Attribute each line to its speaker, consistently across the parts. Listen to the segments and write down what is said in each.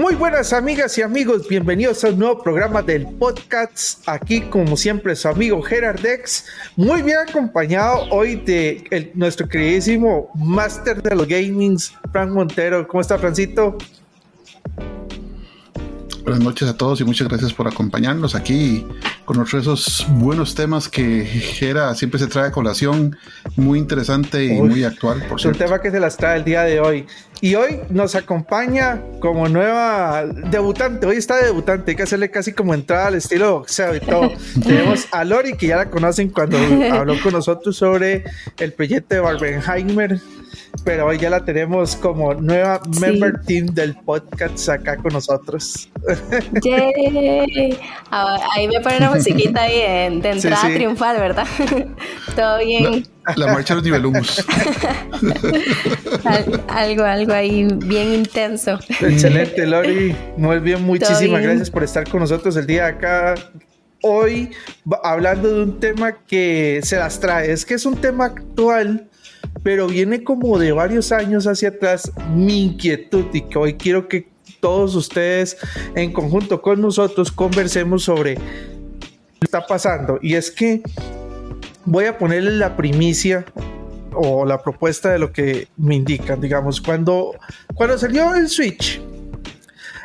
Speaker 1: Muy buenas amigas y amigos, bienvenidos a un nuevo programa del podcast. Aquí como siempre su amigo Gerard Dex, muy bien acompañado hoy de nuestro queridísimo máster de los gamings, Frank Montero. ¿Cómo está Francito?
Speaker 2: Buenas noches a todos y muchas gracias por acompañarnos aquí con otro de esos buenos temas que Gera siempre se trae a colación, muy interesante y muy actual.
Speaker 1: Por es un tema que se las trae el día de hoy. Y hoy nos acompaña como nueva debutante. Hoy está debutante, hay que hacerle casi como entrada al estilo boxeo y todo. Tenemos a Lori, que ya la conocen cuando habló con nosotros sobre el proyecto de Barbenheimer pero hoy ya la tenemos como nueva member team del podcast acá con nosotros.
Speaker 3: Ah, ahí me ponen una musiquita ahí de, entrada triunfal, ¿verdad? Todo bien.
Speaker 2: La, marcha de los nivelumos.
Speaker 3: algo, algo ahí bien intenso.
Speaker 1: Excelente, Lori. Muy bien, muchísimas gracias por estar con nosotros el día de acá hoy hablando de un tema que se las trae. Es que es un tema actual pero viene como de varios años hacia atrás mi inquietud y que hoy quiero que todos ustedes en conjunto con nosotros conversemos sobre lo que está pasando. Y es que voy a ponerle la primicia o la propuesta de lo que me indican, digamos, cuando, cuando salió el Switch,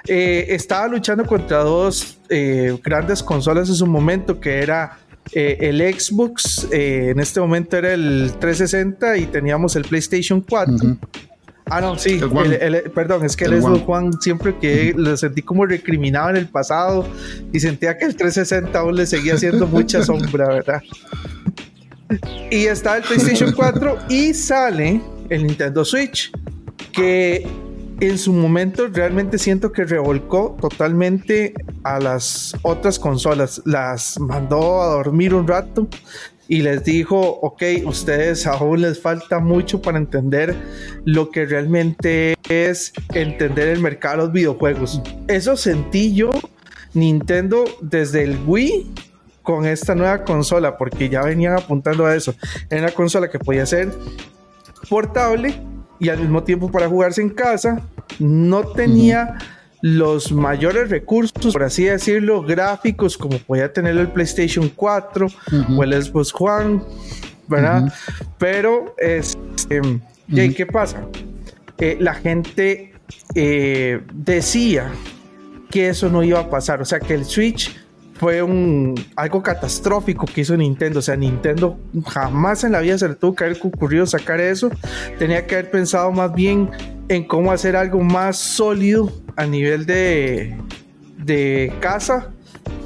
Speaker 1: eh, estaba luchando contra dos eh, grandes consolas en su momento, que era eh, el Xbox eh, en este momento era el 360 y teníamos el PlayStation 4. Ah, no, sí, perdón, es que el, Xbox One siempre que lo sentí como recriminado en el pasado y sentía que el 360 aún le seguía haciendo mucha sombra, ¿verdad? Y está el PlayStation 4 y sale el Nintendo Switch, que en su momento realmente siento que revolcó totalmente a las otras consolas. Las mandó a dormir un rato y les dijo, ok, ustedes aún les falta mucho para entender lo que realmente es entender el mercado de los videojuegos. Eso sentí yo Nintendo desde el Wii con esta nueva consola, porque ya venían apuntando a eso. Era una consola que podía ser portable y al mismo tiempo para jugarse en casa no tenía los mayores recursos, por así decirlo, gráficos como podía tener el PlayStation 4 o el Xbox One, ¿verdad? Pero, este, ¿qué pasa? Eh, la gente eh, decía que eso no iba a pasar, o sea, que el Switch fue algo catastrófico que hizo Nintendo. O sea, Nintendo jamás en la vida se le tuvo que haber ocurrido sacar eso. Tenía que haber pensado más bien en cómo hacer algo más sólido a nivel de, de casa.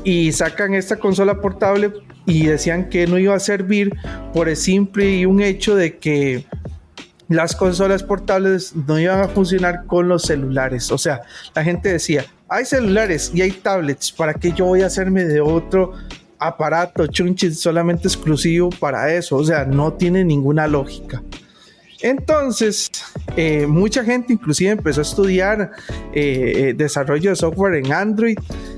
Speaker 1: Y sacan esta consola portable y decían que no iba a servir por el simple y un hecho de que las consolas portables no iban a funcionar con los celulares. O sea, la gente decía, hay celulares y hay tablets, ¿para qué yo voy a hacerme de otro aparato chunchi solamente exclusivo para eso? O sea, no tiene ninguna lógica. Entonces, eh, mucha gente inclusive empezó a estudiar eh, eh, desarrollo de software en Android.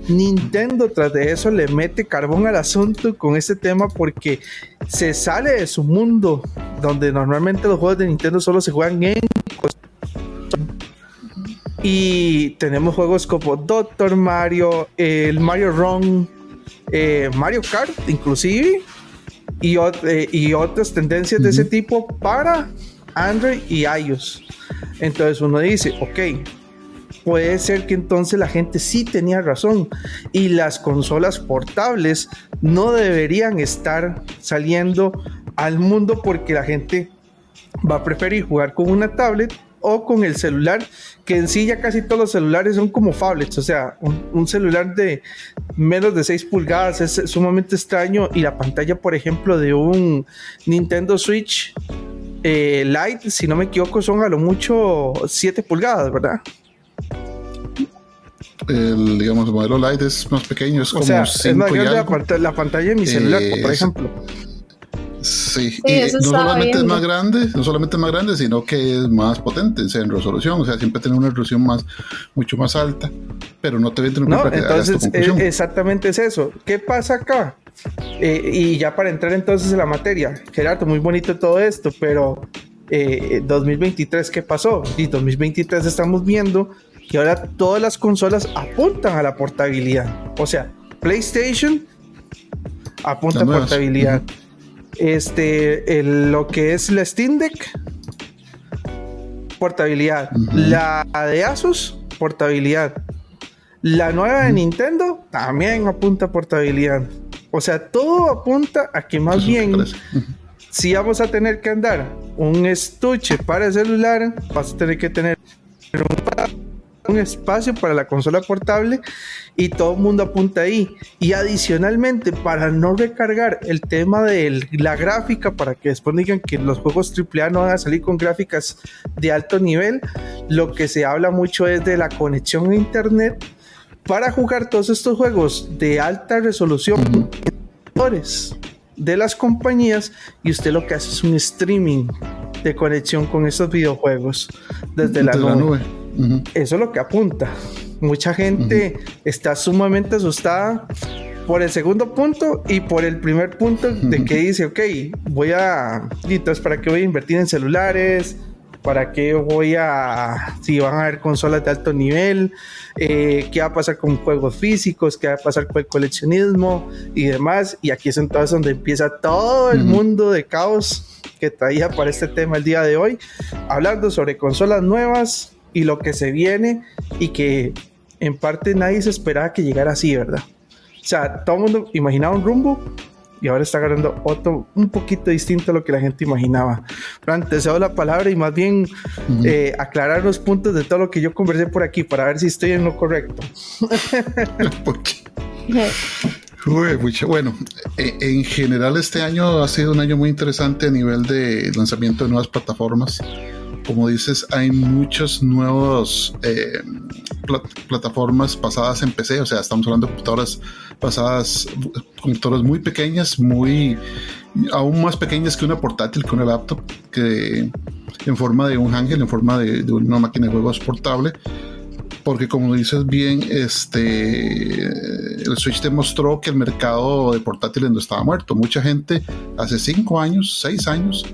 Speaker 1: Nintendo tras de eso le mete carbón al asunto con este tema porque se sale de su mundo donde normalmente los juegos de Nintendo solo se juegan en y tenemos juegos como Doctor Mario, el Mario Run, Mario Kart inclusive y, y otras tendencias de ese tipo para Android y iOS. Entonces uno dice, ok, puede ser que entonces la gente sí tenía razón y las consolas portables no deberían estar saliendo al mundo porque la gente va a preferir jugar con una tablet o con el celular, que en sí ya casi todos los celulares son como phablets, o sea, un, celular de menos de 6 pulgadas es sumamente extraño y la pantalla, por ejemplo, de un Nintendo Switch eh, Lite, si no me equivoco, son a lo mucho 7 pulgadas, ¿verdad?
Speaker 2: El, digamos, el modelo Lite es más pequeño, es como sea, es más
Speaker 1: grande la, pantalla de mi celular, por ejemplo.
Speaker 2: Sí, y no solamente es más grande, no solamente es más grande, sino que es más potente en resolución, o sea, siempre tiene una resolución más, mucho más alta, pero no te venden
Speaker 1: No, entonces, eh, exactamente es eso. ¿Qué pasa acá? Eh, y ya para entrar entonces en la materia, Gerardo, muy bonito todo esto, pero 2023, eh, ¿qué pasó? Y 2023 estamos viendo que ahora todas las consolas apuntan a la portabilidad. O sea, PlayStation apunta a portabilidad. Este, lo que es la Steam Deck, portabilidad. La de Asus, portabilidad. La nueva de Nintendo también apunta a portabilidad. O sea, todo apunta a que más bien, si vamos a tener que andar un estuche para el celular, vas a tener que tener un espacio para la consola portable y todo el mundo apunta ahí. Y adicionalmente, para no recargar el tema de la gráfica, para que después digan que los juegos AAA no van a salir con gráficas de alto nivel, lo que se habla mucho es de la conexión a internet para jugar todos estos juegos de alta resolución de las compañías y usted lo que hace es un streaming de conexión con estos videojuegos desde la nube. Eso es lo que apunta. Mucha gente está sumamente asustada por el segundo punto y por el primer punto de que dice, ok, voy a, entonces, ¿para qué voy a invertir en celulares? ¿Para qué voy a, si van a haber consolas de alto nivel? Eh, ¿Qué va a pasar con juegos físicos? ¿Qué va a pasar con el coleccionismo y demás? Y aquí es entonces donde empieza todo el mundo de caos que traía para este tema el día de hoy, hablando sobre consolas nuevas y lo que se viene y que en parte nadie se esperaba que llegara así, ¿verdad? O sea, todo el mundo imaginaba un rumbo y ahora está agarrando otro un poquito distinto a lo que la gente imaginaba. Fran, te cedo la palabra y más bien eh, aclarar los puntos de todo lo que yo conversé por aquí para ver si estoy en lo correcto.
Speaker 2: bueno, e, en general este año ha sido un año muy interesante a nivel de lanzamiento de nuevas plataformas como dices, hay muchas nuevas eh, plataformas basadas en PC, o sea, estamos hablando de computadoras basadas, computadoras muy pequeñas, muy aún más pequeñas que una portátil, que una laptop, que en forma de un ángel, en forma de, una máquina de juegos portable. Porque como dices bien, este el Switch demostró que el mercado de portátiles no estaba muerto. Mucha gente hace 5 años, 6 años,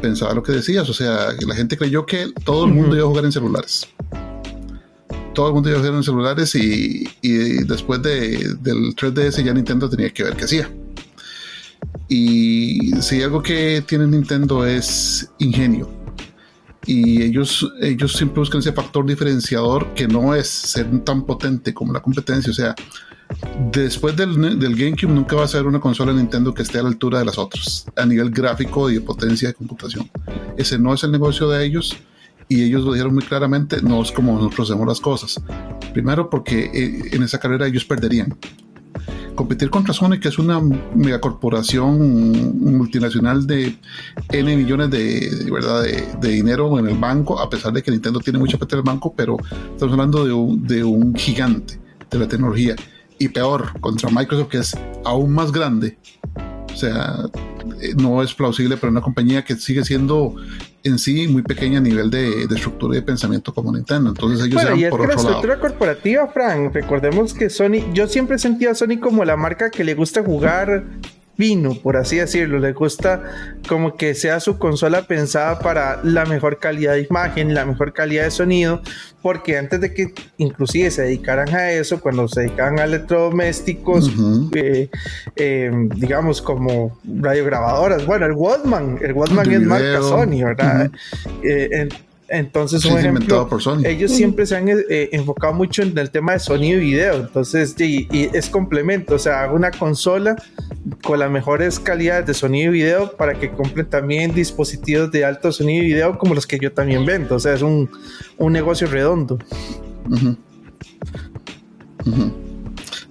Speaker 2: pensaba lo que decías, o sea, la gente creyó que todo el mundo iba a jugar en celulares. Todo el mundo iba a jugar en celulares y, después de, del 3DS ya Nintendo tenía que ver qué hacía. Y si algo que tiene Nintendo es ingenio. Y ellos, ellos siempre buscan ese factor diferenciador que no es ser tan potente como la competencia. O sea, después del, del, GameCube nunca va a ser una consola Nintendo que esté a la altura de las otras, a nivel gráfico y de potencia de computación. Ese no es el negocio de ellos y ellos lo dijeron muy claramente, no es como nosotros hacemos las cosas. Primero porque eh, en esa carrera ellos perderían. Competir contra Sony, que es una megacorporación multinacional de N millones de, ¿verdad? De, dinero en el banco, a pesar de que Nintendo tiene mucha plata en el banco, pero estamos hablando de un, de un gigante de la tecnología y peor contra Microsoft, que es aún más grande. O sea, eh, no es plausible para una compañía que sigue siendo en sí muy pequeña a nivel de, estructura y de pensamiento como Nintendo. Entonces ellos
Speaker 1: bueno, y es que la estructura corporativa, Frank, recordemos que Sony, yo siempre he sentido a Sony como la marca que le gusta jugar vino, por así decirlo. Le gusta como que sea su consola pensada para la mejor calidad de imagen, la mejor calidad de sonido, porque antes de que inclusive se dedicaran a eso, cuando se dedicaban a electrodomésticos, eh, eh, digamos como radiograbadoras, bueno, el Walkman, el Walkman es marca Sony, ¿verdad? Entonces, un ejemplo, ellos siempre se han eh, enfocado mucho en el tema de sonido y video. Entonces, y, es complemento. O sea, hago una consola con las mejores calidades de sonido y video para que compren también dispositivos de alto sonido y video como los que yo también vendo. O sea, es un, negocio redondo.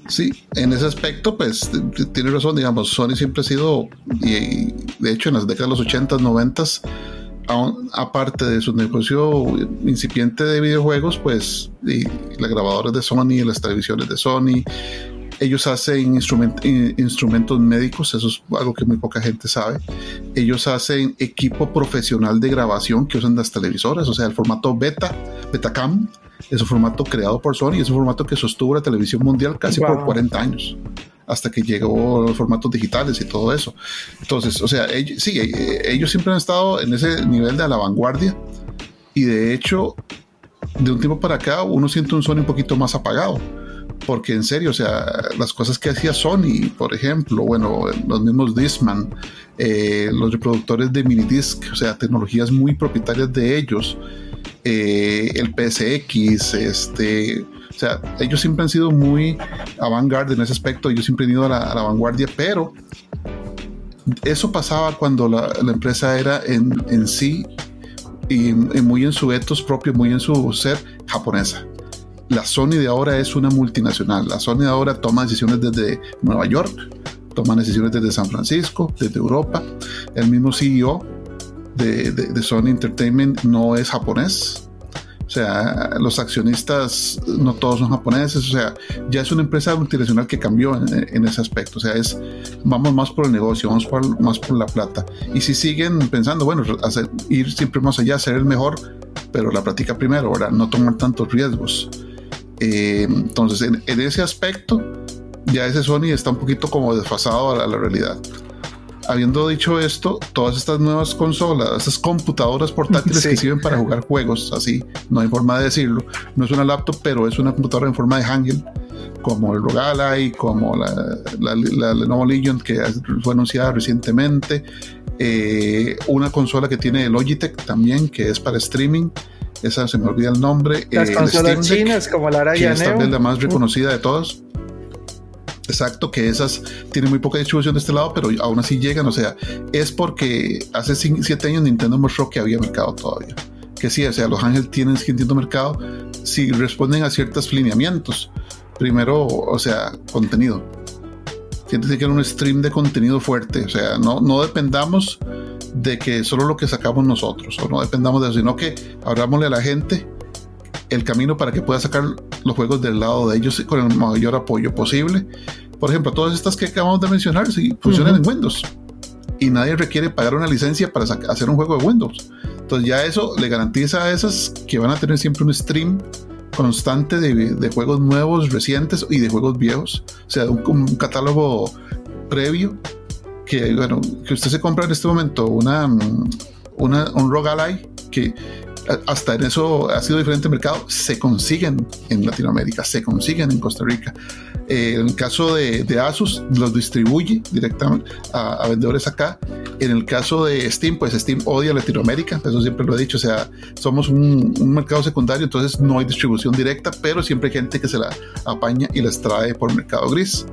Speaker 2: Sí, en ese aspecto, pues tiene razón, digamos, Sony siempre ha sido, y de hecho en las décadas de los 80, 90, aparte de su negocio incipiente de videojuegos, pues y las grabadoras de Sony, las televisiones de Sony, ellos hacen instrumentos médicos, eso es algo que muy poca gente sabe. Ellos hacen equipo profesional de grabación que usan las televisoras, o sea, el formato beta, Betacam, es un formato creado por Sony, es un formato que sostuvo la televisión mundial casi por 40 años hasta que llegó los formatos digitales y todo eso. Entonces, o sea, ellos, sí, eh, ellos siempre han estado en ese nivel de la vanguardia y de hecho de un tiempo para acá uno siente un Sony un poquito más apagado. Porque en serio, o sea, las cosas que hacía Sony, por ejemplo, bueno, los mismos Disman, eh, los reproductores de minidisc, o sea, tecnologías muy propietarias de ellos, eh, el PSX, este, o sea, ellos siempre han sido muy avant-garde en ese aspecto, ellos siempre han ido a la, vanguardia, pero eso pasaba cuando la, empresa era en, en sí y, muy en su etos propio, muy en su ser japonesa. La Sony de ahora es una multinacional. La Sony de ahora toma decisiones desde Nueva York, toma decisiones desde San Francisco, desde Europa. El mismo CEO de, de Sony Entertainment no es japonés, o sea, los accionistas no todos son japoneses, o sea, ya es una empresa multinacional que cambió en, ese aspecto, o sea, es vamos más por el negocio, vamos más por la plata. Y si siguen pensando, bueno, ir siempre más allá, ser el mejor, pero la práctica primero, ¿verdad? No tomar tantos riesgos. Eh, entonces, en, ese aspecto, ya ese Sony está un poquito como desfasado a la realidad habiendo dicho esto, todas estas nuevas consolas, estas computadoras portátiles que sirven para jugar juegos, así, no hay forma de decirlo, no es una laptop, pero es una computadora en forma de Hangel, como el Rogalai, como la, la, Lenovo Legion que fue anunciada recientemente, eh, una consola que tiene Logitech también, que es para streaming, esa se me olvida el nombre.
Speaker 1: Las eh, consolas chinas como la Araya
Speaker 2: que es la más reconocida de todos. Exacto, que esas tienen muy poca distribución de este lado, pero aún así llegan. O sea, es porque hace 7 años Nintendo mostró que había mercado todavía. Que sí, o sea, los ángeles tienen siguiendo mercado si responden a ciertos lineamientos. Primero, o sea, contenido. Tiene que ser un stream de contenido fuerte. O sea, no, no dependamos de que solo lo que sacamos nosotros, o no dependamos de eso, sino que abrámosle a la gente el camino para que pueda sacar los juegos del lado de ellos con el mayor apoyo posible. Por ejemplo, todas estas que acabamos de mencionar si funcionan en Windows y nadie requiere pagar una licencia para hacer un juego de Windows. Entonces ya eso le garantiza a esas que van a tener siempre un stream constante de, juegos nuevos, recientes y de juegos viejos. O sea, un, catálogo previo que, bueno, que usted se compra en este momento una, una un roguelike que hasta en eso ha sido diferente mercado, se consiguen en Latinoamérica, se consiguen en Costa Rica. Eh, en el caso de, Asus, los distribuye directamente a, vendedores acá. En el caso de Steam, pues Steam odia Latinoamérica, eso siempre lo he dicho, o sea, somos un, un mercado secundario, entonces no hay distribución directa, pero siempre hay gente que se la apaña y las trae por mercado gris.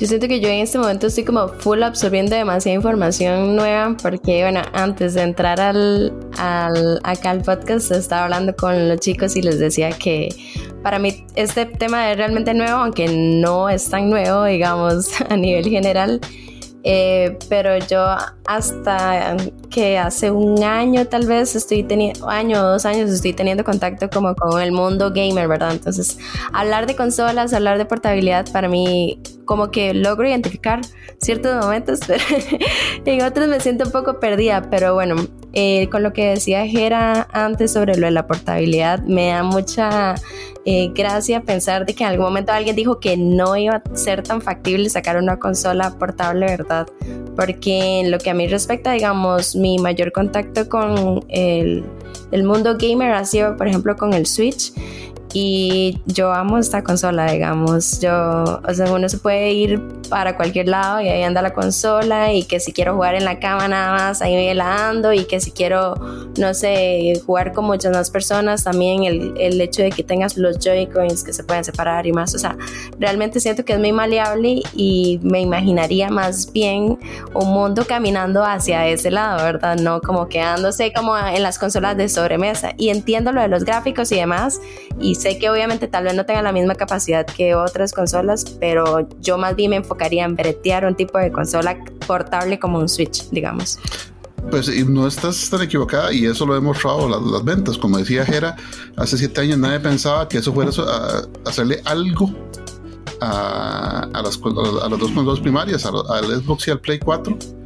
Speaker 3: Yo siento que yo en este momento estoy como full absorbiendo demasiada información nueva porque, bueno, antes de entrar al, al, acá al podcast estaba hablando con los chicos y les decía que para mí este tema es realmente nuevo, aunque no es tan nuevo, digamos, a nivel general. Eh, pero yo hasta que hace un año tal vez estoy teniendo, año o dos años estoy teniendo contacto como con el mundo gamer, ¿verdad? Entonces, hablar de consolas, hablar de portabilidad, para mí como que logro identificar ciertos momentos, pero en otros me siento un poco perdida, pero bueno, eh, con lo que decía Jera antes sobre lo de la portabilidad, me da mucha eh, gracia pensar de que en algún momento alguien dijo que no iba a ser tan factible sacar una consola portable, ¿verdad? Porque en lo que a mí respecta, digamos, mi mayor contacto con el, el mundo gamer ha sido, por ejemplo, con el Switch y yo amo esta consola, digamos. Yo, o sea, uno se puede ir para cualquier lado y ahí anda la consola y que si quiero jugar en la cama nada más, ahí la ando y que si quiero, no sé, jugar con muchas más personas, también el, el hecho de que tengas los Joy-Cons que se pueden separar y más. O sea, realmente siento que es muy maleable y me imaginaría más bien un mundo caminando hacia ese lado, ¿verdad? No como quedándose como en las consolas de sobremesa. Y entiendo lo de los gráficos y demás y sé que obviamente tal vez no tenga la misma capacidad que otras consolas, pero yo más bien me enfocaría en bretear un tipo de consola portable como un Switch, digamos.
Speaker 2: Pues no estás tan equivocada y eso lo hemos mostrado las, ventas. Como decía Jera, hace siete años nadie pensaba que eso fuera a, hacerle algo a, las, a las dos consolas primarias, al Xbox y al Play 4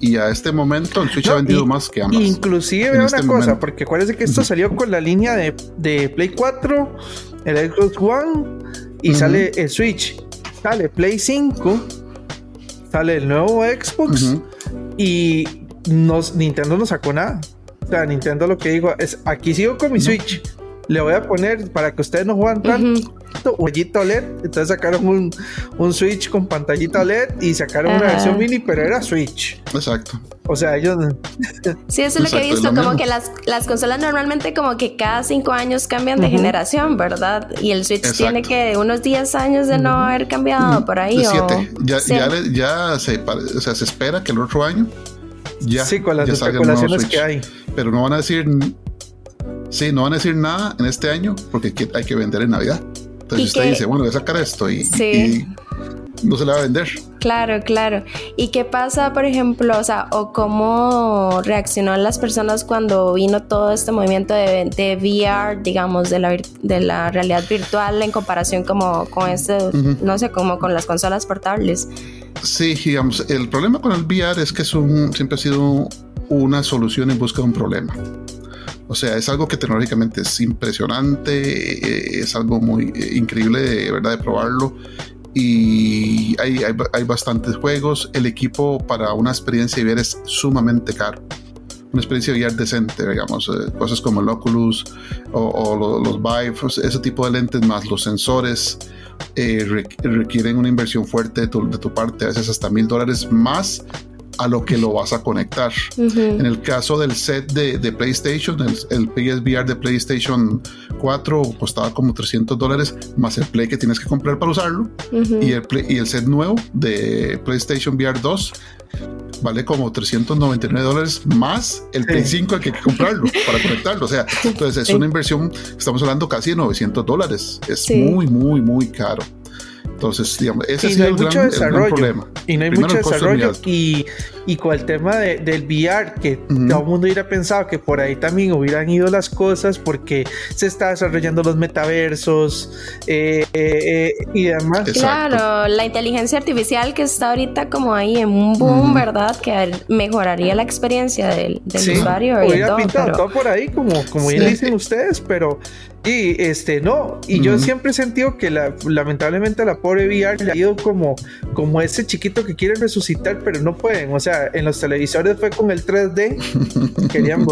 Speaker 2: y a este momento el Switch ha vendido más que ambas.
Speaker 1: Inclusive una este cosa, porque acuérdense que esto salió con la línea de, de, Play 4, el Xbox One y sale el Switch, sale Play 5, sale el nuevo Xbox y nos, Nintendo no sacó nada. O sea, Nintendo lo que dijo es, aquí sigo con mi Switch. Le voy a poner para que ustedes no jueguen tanto, huellito LED. Entonces sacaron un, un, Switch con pantallita LED y sacaron una versión mini, pero era Switch.
Speaker 2: Exacto.
Speaker 1: O sea, ellos.
Speaker 3: Sí, eso es lo que he visto. Como que las, las, consolas normalmente, como que cada cinco años cambian de generación, ¿verdad? Y el Switch tiene que unos 10 años de no haber cambiado por ahí.
Speaker 2: Siete. Ya, ya, ya se, o sea, se espera que el otro año ya.
Speaker 1: Sí, con las especulaciones que hay.
Speaker 2: Pero no van a decir. Sí, no van a decir nada en este año porque hay que vender en Navidad. Entonces usted dice, bueno, voy a sacar esto y, no se le va a vender.
Speaker 3: Claro, claro. ¿Y qué pasa, por ejemplo, o sea, o cómo reaccionó las personas cuando vino todo este movimiento de, de VR, digamos, de la, de la realidad virtual en comparación como con este, no sé, como con las consolas portables?
Speaker 2: Sí, digamos, el problema con el VR es que es un, siempre ha sido una solución en busca de un problema. O sea, es algo que tecnológicamente es impresionante, eh, es algo muy eh, increíble de verdad de probarlo y hay, hay, bastantes juegos. El equipo para una experiencia de VR es sumamente caro. Una experiencia de VR decente, digamos, eh, cosas como el Oculus o, los Vive, ese tipo de lentes más los sensores requieren una inversión fuerte de tu, de tu parte, a veces hasta mil dólares más a lo que lo vas a conectar. En el caso del set de, PlayStation, el, PSVR de PlayStation 4 costaba como 300 dólares más el Play que tienes que comprar para usarlo. y, el y el set nuevo de PlayStation VR 2 vale como 399 dólares más el Play 5 que hay que comprarlo para conectarlo. O sea, entonces es una inversión, estamos hablando casi de 900 dólares. Es muy, muy, muy caro. Entonces, digamos, ese es el, gran, problema.
Speaker 1: Y no hay mucho desarrollo. Y, y, con el tema del VR, que todo el mundo hubiera pensado que por ahí también hubieran ido las cosas, porque se está desarrollando los metaversos eh, eh, y demás.
Speaker 3: Claro, la inteligencia artificial que está ahorita como ahí en un boom, ¿verdad? Que mejoraría la experiencia del, del usuario.
Speaker 1: Hubiera pintado todo por ahí, como, como bien dicen ustedes, pero y este, no, y yo siempre he sentido que la, lamentablemente la pobre VR le ha ido como, como ese chiquito que quiere resucitar, pero no pueden. O sea, en los televisores fue con el 3D, querían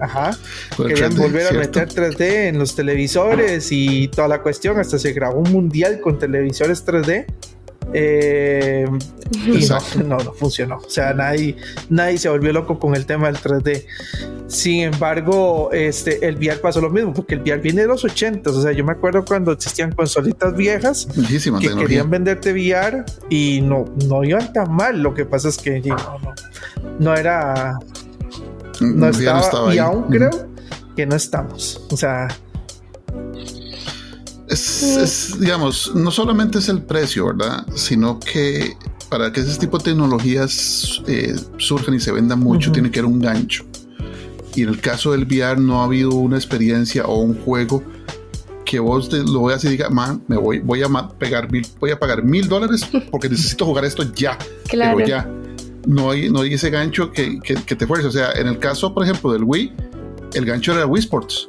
Speaker 1: ajá, querían volver a meter 3D en los televisores y toda la cuestión, hasta se grabó un mundial con televisores 3D. Eh, y no, no, funcionó. O sea, nadie, nadie se volvió loco con el tema del 3D. Sin embargo, este, el VR pasó lo mismo, porque el VR viene de los 80. O sea, yo me acuerdo cuando existían consolitas viejas que querían venderte VR y no, no iban tan mal. Lo que pasa es que no, no, era. No, estaba, y aún creo que no estamos. O sea,
Speaker 2: es, digamos, no solamente es el precio, ¿verdad? Sino que para que ese tipo de tecnologías eh, surjan y se vendan mucho, tiene que haber un gancho. Y en el caso del VR no ha habido una experiencia o un juego que vos lo veas y diga, man, me voy, voy a pegar mil, voy a pagar mil dólares porque necesito jugar esto ya. Claro. Pero ya. No hay, no hay ese gancho que, que, que te fuerce. O sea, en el caso, por ejemplo, del Wii, el gancho era Wii Sports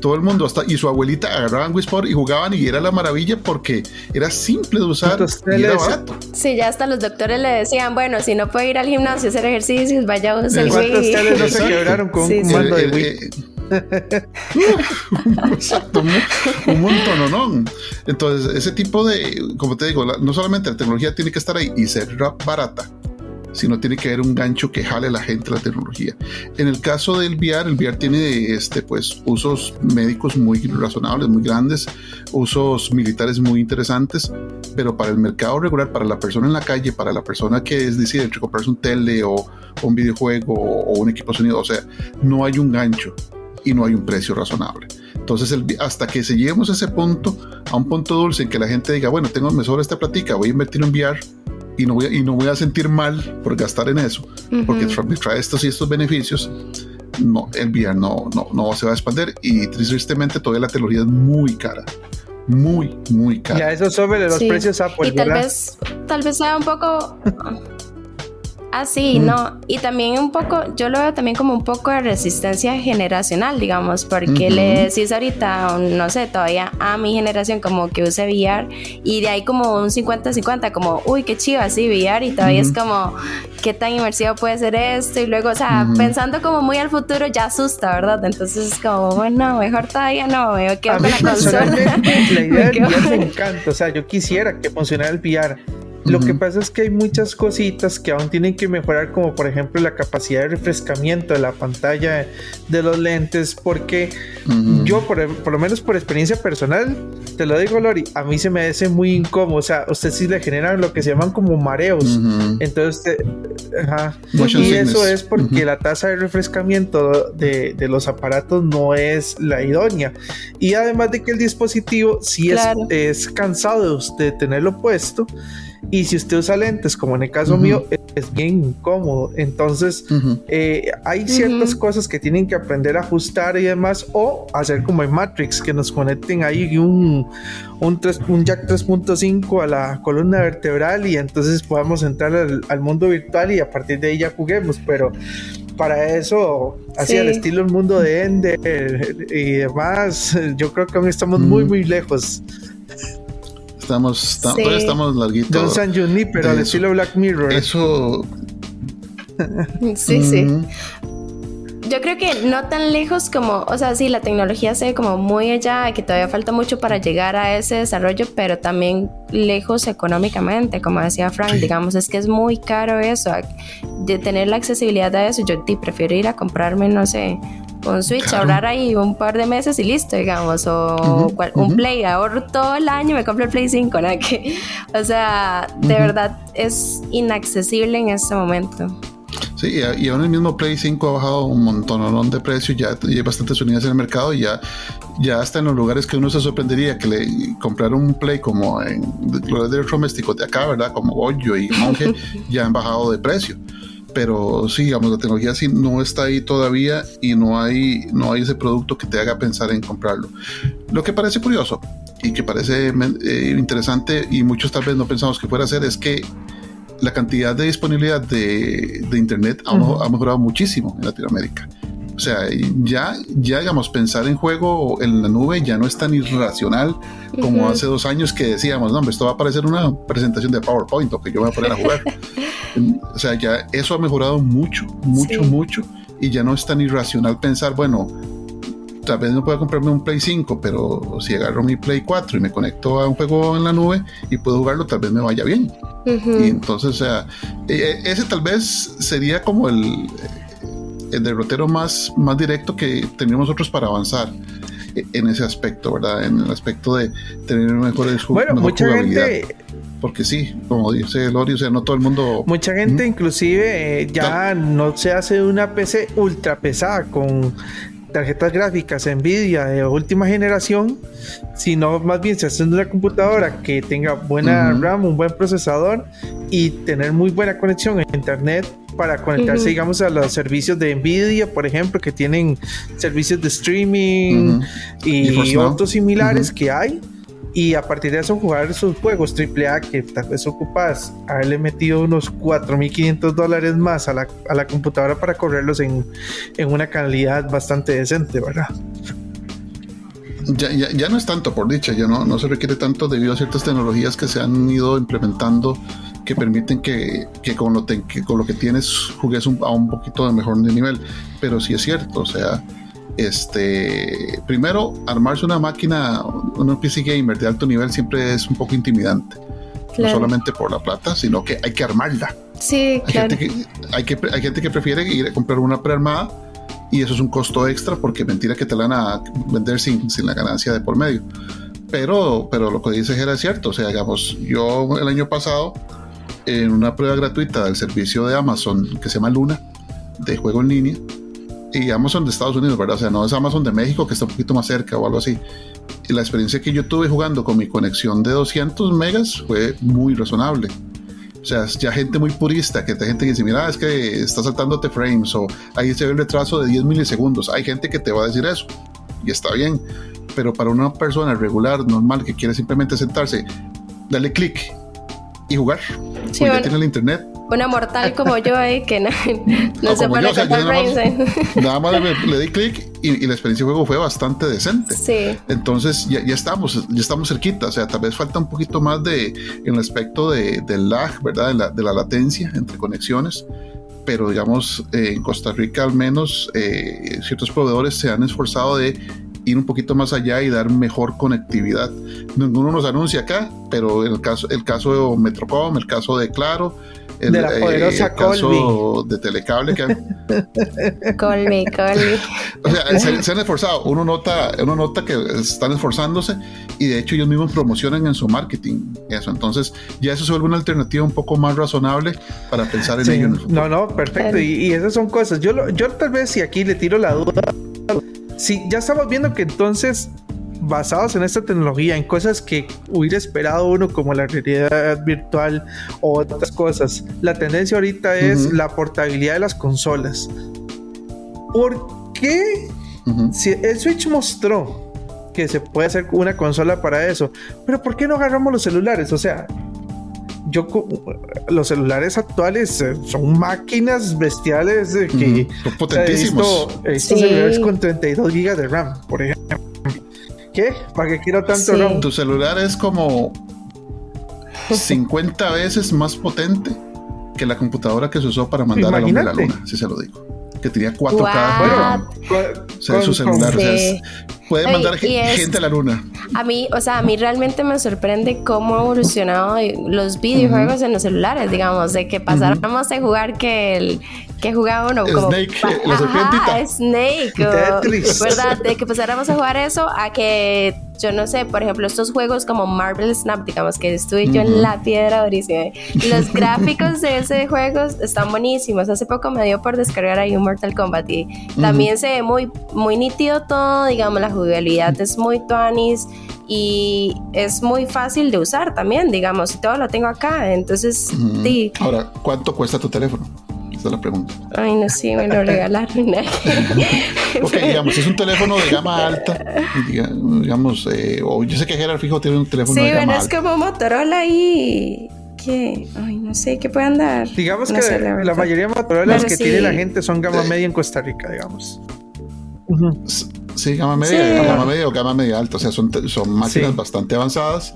Speaker 2: todo el mundo hasta y su abuelita agarraban Wii Sport y jugaban y era la maravilla porque era simple de usar y era barato.
Speaker 3: Sí, ya hasta los doctores le decían, bueno, si no puede ir al gimnasio a hacer ejercicios, vaya a usar el
Speaker 1: Wii. no se quebraron con un mando de Wii? Eh,
Speaker 2: Exacto, un, montón, ¿no? Entonces, ese tipo de, como te digo, no solamente la tecnología tiene que estar ahí y ser barata, sino tiene que haber un gancho que jale a la gente la tecnología. En el caso del VR, el VR tiene este, pues, usos médicos muy razonables, muy grandes, usos militares muy interesantes, pero para el mercado regular, para la persona en la calle, para la persona que decide entre comprarse un tele o, un videojuego o, un equipo de sonido, o sea, no hay un gancho y no hay un precio razonable. Entonces, hasta que se lleguemos a ese punto, a un punto dulce en que la gente diga, bueno, tengo mejor esta platica, voy a invertir en VR, y no voy a, y no voy a sentir mal por gastar en eso, porque me trae estos y estos beneficios, no, el VR no, no, no se va a expandir y tristemente todavía la tecnología es muy cara. Muy, muy cara.
Speaker 1: Ya eso sobre los precios Apple.
Speaker 3: Y tal vez, tal vez sea un poco Ah, sí, no. Y también un poco, yo lo veo también como un poco de resistencia generacional, digamos, porque le decís ahorita, no sé, todavía a mi generación como que use VR y de ahí como un 50-50, como, uy, qué chido, así VR y todavía es como, qué tan inmersivo puede ser esto y luego, o sea, pensando como muy al futuro ya asusta, ¿verdad? Entonces es como, bueno, mejor todavía no, veo que la consola.
Speaker 1: La idea VR me encanta, o sea, yo quisiera que funcionara el VR lo que pasa es que hay muchas cositas que aún tienen que mejorar, como por ejemplo la capacidad de refrescamiento de la pantalla de los lentes, porque yo, por, lo menos por experiencia personal, te lo digo, Lori, a mí se me hace muy incómodo. O sea, usted sí le generan lo que se llaman como mareos. Entonces, ajá. y eso es porque la tasa de refrescamiento de, los aparatos no es la idónea. Y además de que el dispositivo sí es, es cansado de tenerlo puesto. Y si usted usa lentes, como en el caso mío, es bien incómodo. Entonces, eh, hay ciertas cosas que tienen que aprender a ajustar y demás, o hacer como en Matrix, que nos conecten ahí un, un, un jack 3.5 a la columna vertebral y entonces podamos entrar al, mundo virtual y a partir de ahí ya juguemos. Pero para eso, así al estilo el mundo de Ender y demás, yo creo que aún estamos muy, muy lejos
Speaker 2: estamos, todavía estamos larguitos.
Speaker 1: Don San pero al estilo Black Mirror.
Speaker 2: Eso.
Speaker 3: sí, sí. Yo creo que no tan lejos como, o sea, sí, la tecnología se ve como muy allá, que todavía falta mucho para llegar a ese desarrollo, pero también lejos económicamente, como decía Frank, digamos, es que es muy caro eso, de tener la accesibilidad a eso, yo prefiero ir a comprarme, no sé, un Switch, ahorrar ahí un par de meses y listo, digamos, o un Play, ahorro todo el año y me compro el Play 5, ¿no? Que, o sea, de verdad es inaccesible en este momento.
Speaker 2: Sí, y aún el mismo Play 5 ha bajado un montón de precio, ya hay bastantes unidades en el mercado y ya, ya hasta en los lugares que uno se sorprendería que le compraron un Play como en los electrodomésticos de acá, ¿verdad? Como Goyo y Monje, ya han bajado de precio pero sí, digamos, la tecnología sí no está ahí todavía y no hay, no hay ese producto que te haga pensar en comprarlo. Lo que parece curioso y que parece eh, interesante y muchos tal vez no pensamos que fuera a ser es que la cantidad de disponibilidad de, de Internet ha, ha, mejorado muchísimo en Latinoamérica. O sea, ya, ya digamos, pensar en juego en la nube ya no es tan irracional como hace dos años que decíamos, no, esto va a parecer una presentación de PowerPoint o que yo voy a poner a jugar. o sea, ya eso ha mejorado mucho, mucho, mucho y ya no es tan irracional pensar, bueno, tal vez no pueda comprarme un Play 5, pero si agarro mi Play 4 y me conecto a un juego en la nube y puedo jugarlo, tal vez me vaya bien. Y entonces, o sea, e, e, ese tal vez sería como el, el derrotero más, más directo que tenemos nosotros para avanzar en ese aspecto, ¿verdad? En el aspecto de tener mejores
Speaker 1: bueno, mucha Gente...
Speaker 2: Porque sí, como dice Lori, o sea, no todo el mundo.
Speaker 1: Mucha gente, inclusive, eh, ya no se hace una PC ultra pesada con tarjetas gráficas Nvidia de última generación, sino más bien se hace una computadora que tenga buena RAM, un buen procesador y tener muy buena conexión a internet para conectarse, digamos, a los servicios de Nvidia, por ejemplo, que tienen servicios de streaming y, otros similares que hay. Y a partir de eso jugar esos juegos AAA que tal vez ocupas haberle metido unos 4.500 dólares más a la, a la, computadora para correrlos en, en, una calidad bastante decente, ¿verdad?
Speaker 2: Ya, ya, ya, no es tanto, por dicha, ya no, no se requiere tanto debido a ciertas tecnologías que se han ido implementando que permiten que, que, con, lo que con lo que tienes jugues a un poquito de mejor nivel. Pero sí es cierto, o sea, este, primero, armarse una máquina, un PC gamer de alto nivel siempre es un poco intimidante. No solamente por la plata, sino que hay que armarla.
Speaker 3: Sí,
Speaker 2: hay
Speaker 3: Gente
Speaker 2: que, hay, que, hay gente que prefiere ir a comprar una prearmada y eso es un costo extra porque mentira que te la van a vender sin, sin la ganancia de por medio. Pero, pero lo que dices era cierto. O sea, digamos, yo el año pasado en una prueba gratuita del servicio de Amazon que se llama Luna, de juego en línea, y Amazon de Estados Unidos, ¿verdad? O sea, no es Amazon de México que está un poquito más cerca o algo así. Y la experiencia que yo tuve jugando con mi conexión de 200 megas fue muy razonable. O sea, ya gente muy purista, que hay gente que dice, mira, es que está saltándote frames o ahí se ve el retraso de 10 milisegundos. Hay gente que te va a decir eso y está bien. Pero para una persona regular, normal, que quiere simplemente sentarse, darle clic y jugar, sí, ya tiene el internet.
Speaker 3: Una mortal como yo ahí que no, se pone
Speaker 2: yo, nada, más, le, di clic y, la experiencia de juego fue bastante decente.
Speaker 3: Sí.
Speaker 2: Entonces ya, ya, estamos, ya estamos cerquita. O sea, tal vez falta un poquito más de en el aspecto de, del lag, ¿verdad? De la, de la latencia entre conexiones pero digamos eh, en Costa Rica al menos eh, ciertos proveedores se han esforzado de ir un poquito más allá y dar mejor conectividad. Ninguno nos anuncia acá, pero en el caso, el caso de Metrocom, el caso de Claro, el,
Speaker 1: de la eh, poderosa el caso
Speaker 2: de Telecable que
Speaker 3: Colby, Colby.
Speaker 2: o sea, se, han esforzado. Uno nota, uno nota que están esforzándose y de hecho ellos mismos promocionan en su marketing eso. Entonces ya eso se vuelve una alternativa un poco más razonable para pensar en ello.
Speaker 1: no, no, perfecto. Y, y, esas son cosas. Yo, yo tal vez si aquí le tiro la duda Sí, ya estamos viendo que entonces, basados en esta tecnología, en cosas que hubiera esperado uno como la realidad virtual o otras cosas, la tendencia ahorita es la portabilidad de las consolas. ¿Por qué? Si el Switch mostró que se puede hacer una consola para eso, pero ¿por qué no agarramos los celulares? O sea, yo los celulares actuales eh, son máquinas bestiales de que
Speaker 2: son potentísimos.
Speaker 1: estos celulares con 32 gigas de RAM, por ejemplo. ¿Qué? ¿Para qué quiero tanto RAM?
Speaker 2: Tu celular es como 50 veces más potente que la computadora que se usó para mandar al hombre a la luna, si se lo digo que tenía 4K. Bueno, o sea, su celular. Puede mandar gente a la luna.
Speaker 3: A mí, o sea, a mí realmente me sorprende cómo ha evolucionado los videojuegos en los celulares, digamos, de que pasáramos de jugar que el que jugaba uno como
Speaker 2: Snake, la serpientita.
Speaker 3: Snake, ¿verdad? De que pasáramos a jugar eso a que yo no sé, por ejemplo, estos juegos como Marvel Snap, digamos que estuve yo en la piedra durísima. Los gráficos de ese juego están buenísimos. Hace poco me dio por descargar ahí un Mortal Kombat y también se ve muy, muy nítido todo, digamos, la jugabilidad es muy tuanis y es muy fácil de usar también, digamos, y todo lo tengo acá. Entonces, sí.
Speaker 2: Ahora, ¿cuánto cuesta tu teléfono? Esa es la pregunta.
Speaker 3: Ay, no sé, me lo regalaron.
Speaker 2: ok, digamos, es un teléfono de gama alta, digamos, eh, o yo sé que Gerard Fijo tiene un teléfono de gama alta.
Speaker 3: Sí, bueno, es como Motorola y... ¿Qué? Ay, no sé, ¿qué puede andar?
Speaker 1: Digamos que la, mayoría de Motorola que tiene la gente son gama media en Costa Rica, digamos.
Speaker 2: Sí, gama media, gama media o gama media alta, o sea, son, son máquinas bastante avanzadas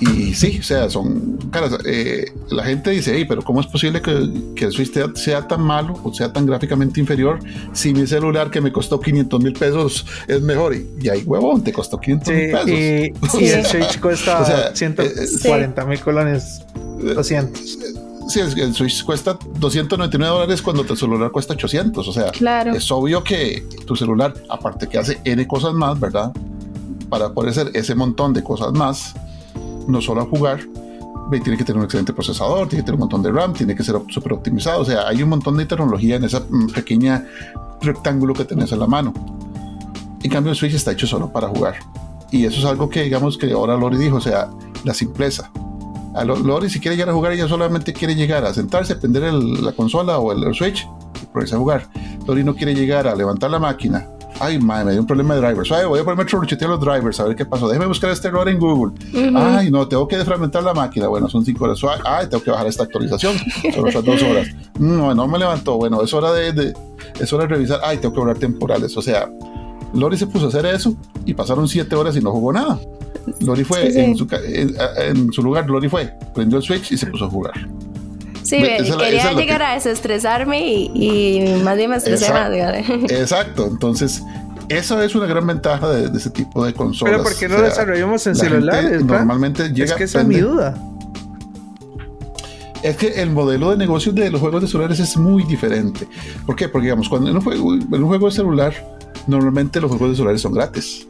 Speaker 2: y sí, o sea, son caras. Eh, la gente dice, hey, pero ¿cómo es posible que, que el Switch sea tan malo o sea tan gráficamente inferior si mi celular que me costó 500 mil pesos es mejor? Y, ahí, huevón, te costó 500 mil pesos.
Speaker 1: Y, el Switch cuesta 140 mil colones, 200.
Speaker 2: Sí, el Switch cuesta 299 dólares cuando tu celular cuesta 800. O sea, es obvio que tu celular, aparte que hace N cosas más, ¿verdad? Para poder hacer ese montón de cosas más, no solo a jugar, tiene que tener un excelente procesador, tiene que tener un montón de RAM, tiene que ser súper optimizado. O sea, hay un montón de tecnología en esa mm, pequeña rectángulo que tenés en la mano. En cambio, el Switch está hecho solo para jugar. Y eso es algo que, digamos, que ahora Lori dijo, o sea, la simpleza. A Lori, si quiere llegar a jugar, ella solamente quiere llegar a sentarse, prender la consola o el, Switch y ponerse a jugar. Lori no quiere llegar a levantar la máquina, Ay, madre, me dio un problema de drivers. Ay, voy a ponerme a los drivers, a ver qué pasó. Déjeme buscar este error en Google. Ay, no, tengo que desfragmentar la máquina. Bueno, son cinco horas. Ay, tengo que bajar esta actualización. Son otras dos horas. No, no me levantó. Bueno, es hora de, es hora de revisar. Ay, tengo que borrar temporales. O sea, Lori se puso a hacer eso y pasaron siete horas y no jugó nada. Lori fue En, su, en, su, lugar, Lori fue, prendió el switch y se puso a jugar.
Speaker 3: Sí, quería llegar a desestresarme y, más bien me estresé más.
Speaker 2: Exacto, entonces eso es una gran ventaja de, ese tipo de consolas.
Speaker 1: Pero ¿por qué no desarrollamos en celulares?
Speaker 2: Normalmente llega.
Speaker 1: Es que esa es mi duda.
Speaker 2: Es que el modelo de negocio de los juegos de celulares es muy diferente. ¿Por qué? Porque, digamos, cuando en un juego, en un juego de celular, normalmente los juegos de celulares son gratis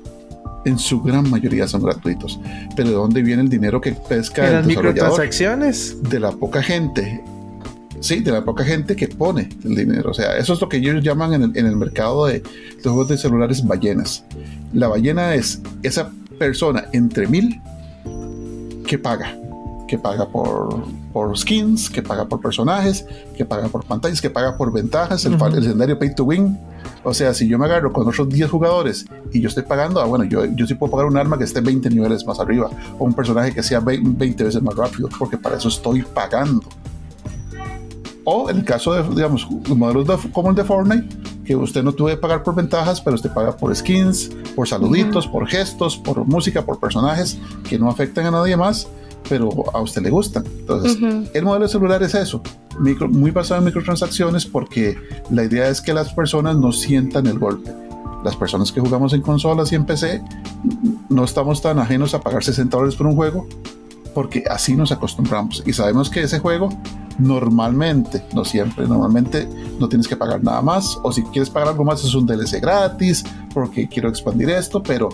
Speaker 2: en su gran mayoría son gratuitos. Pero ¿de dónde viene el dinero que pesca
Speaker 1: ¿De las microtransacciones?
Speaker 2: De la poca gente. Sí, de la poca gente que pone el dinero. O sea, eso es lo que ellos llaman en el, mercado de los juegos de celulares ballenas. La ballena es esa persona entre mil que paga. Que paga por, por skins, que paga por personajes, que paga por pantallas, que paga por ventajas, el, el escenario pay to win O sea, si yo me agarro con otros 10 jugadores y yo estoy pagando, ah, bueno, yo, yo sí puedo pagar un arma que esté 20 niveles más arriba o un personaje que sea 20 veces más rápido, porque para eso estoy pagando. O en el caso de, digamos, modelos como el de Fortnite, que usted no tuve que pagar por ventajas, pero usted paga por skins, por saluditos, por gestos, por música, por personajes que no afectan a nadie más, pero a usted le gustan. Entonces, el modelo de celular es eso, muy basado en microtransacciones porque la idea es que las personas no sientan el golpe. Las personas que jugamos en consolas y en PC no estamos tan ajenos a pagar 60 dólares por un juego porque así nos acostumbramos y sabemos que ese juego normalmente, no siempre, normalmente no tienes que pagar nada más o si quieres pagar algo más es un DLC gratis porque quiero expandir esto, pero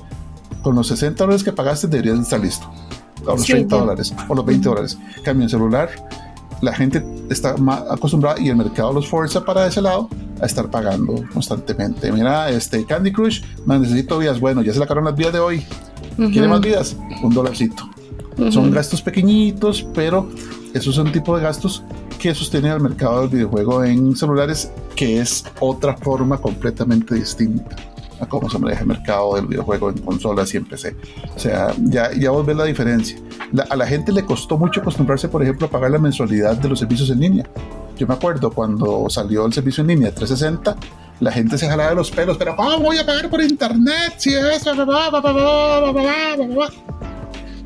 Speaker 2: con los 60 dólares que pagaste deberías estar listo. O los 30 dólares o los 20 dólares. Cambio en celular, la gente está más acostumbrada y el mercado los fuerza para ese lado a estar pagando constantemente. Mira, este Candy Crush, necesito vías. Bueno, ya se le acabaron las vías de hoy. ¿Quiere más vías? Un dolarcito. Son gastos pequeñitos, pero esos son tipo de gastos que sostienen el mercado del videojuego en celulares, que es otra forma completamente distinta a cómo se maneja el mercado del videojuego en consolas y en PC. O sea, ya, ya vos ves la diferencia. a la gente le costó mucho acostumbrarse, por ejemplo, a pagar la mensualidad de los servicios en línea. Yo me acuerdo cuando salió el servicio en línea 360, la gente se jalaba de los pelos, pero ¿cómo voy a pagar por internet? Si eso,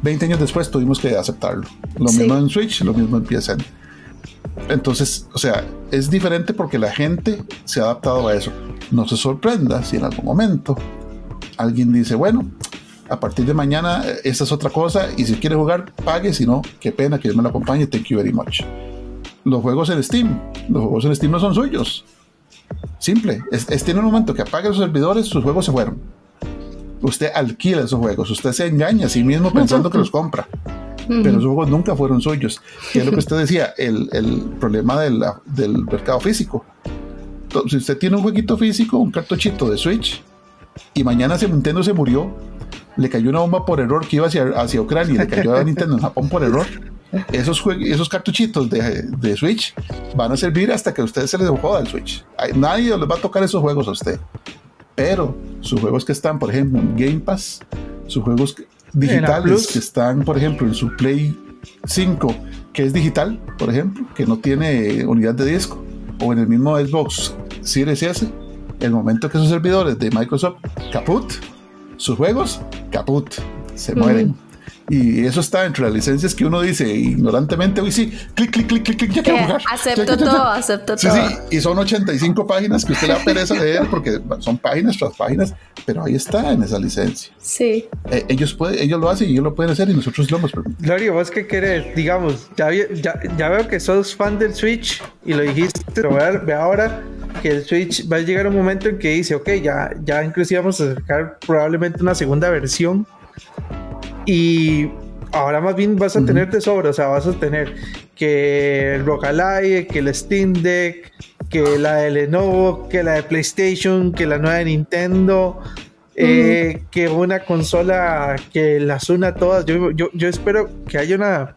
Speaker 2: 20 años después tuvimos que aceptarlo. Lo mismo en Switch, lo mismo en PSN. Entonces, o sea, es diferente porque la gente se ha adaptado a eso. No se sorprenda si en algún momento alguien dice, bueno, a partir de mañana eh, esta es otra cosa y si quiere jugar, pague, si no, qué pena que yo me lo acompañe, thank you very much. Los juegos en Steam, los juegos en Steam no son suyos. Simple, es, es tiene un momento que apague los servidores, sus juegos se fueron usted alquila esos juegos, usted se engaña a sí mismo pensando que los compra. Pero esos juegos nunca fueron suyos. Y es lo que usted decía, el, el problema del, del mercado físico. si usted tiene un jueguito físico, un cartuchito de Switch, y mañana se, Nintendo se murió, le cayó una bomba por error que iba hacia, hacia Ucrania, le cayó a Nintendo en Japón por error, esos, esos cartuchitos de, de, Switch van a servir hasta que a usted se les joda el Switch. Nadie les va a tocar esos juegos a usted. Pero sus juegos que están, por ejemplo, en Game Pass, sus juegos digitales que están, por ejemplo, en su Play 5, que es digital, por ejemplo, que no tiene unidad de disco, o en el mismo Xbox Series S, el momento que esos servidores de Microsoft caput, sus juegos caput, se mueren. Y eso está entre las licencias que uno dice ignorantemente, uy, sí, clic, clic, clic, clic, clic, ya quiero jugar.
Speaker 3: Acepto todo, acepto todo. Sí,
Speaker 2: y son 85 páginas que usted le da pereza leer porque son páginas tras páginas, pero ahí está en esa licencia.
Speaker 3: Sí.
Speaker 2: Eh, ellos, pueden, ellos lo hacen y ellos lo pueden hacer y nosotros lo hemos
Speaker 1: Gloria, ¿vos qué querés? Digamos, ya, ya, ya, veo que sos fan del Switch y lo dijiste, pero ve ahora que el Switch va a llegar un momento en que dice, ok, ya, ya inclusive vamos a sacar probablemente una segunda versión y ahora más bien vas a tener de sobra, o sea, vas a tener que el Rockalive, que el Steam Deck, que la de Lenovo, que la de PlayStation, que la nueva de Nintendo, eh, que una consola que las una todas. Yo, yo, espero que haya una,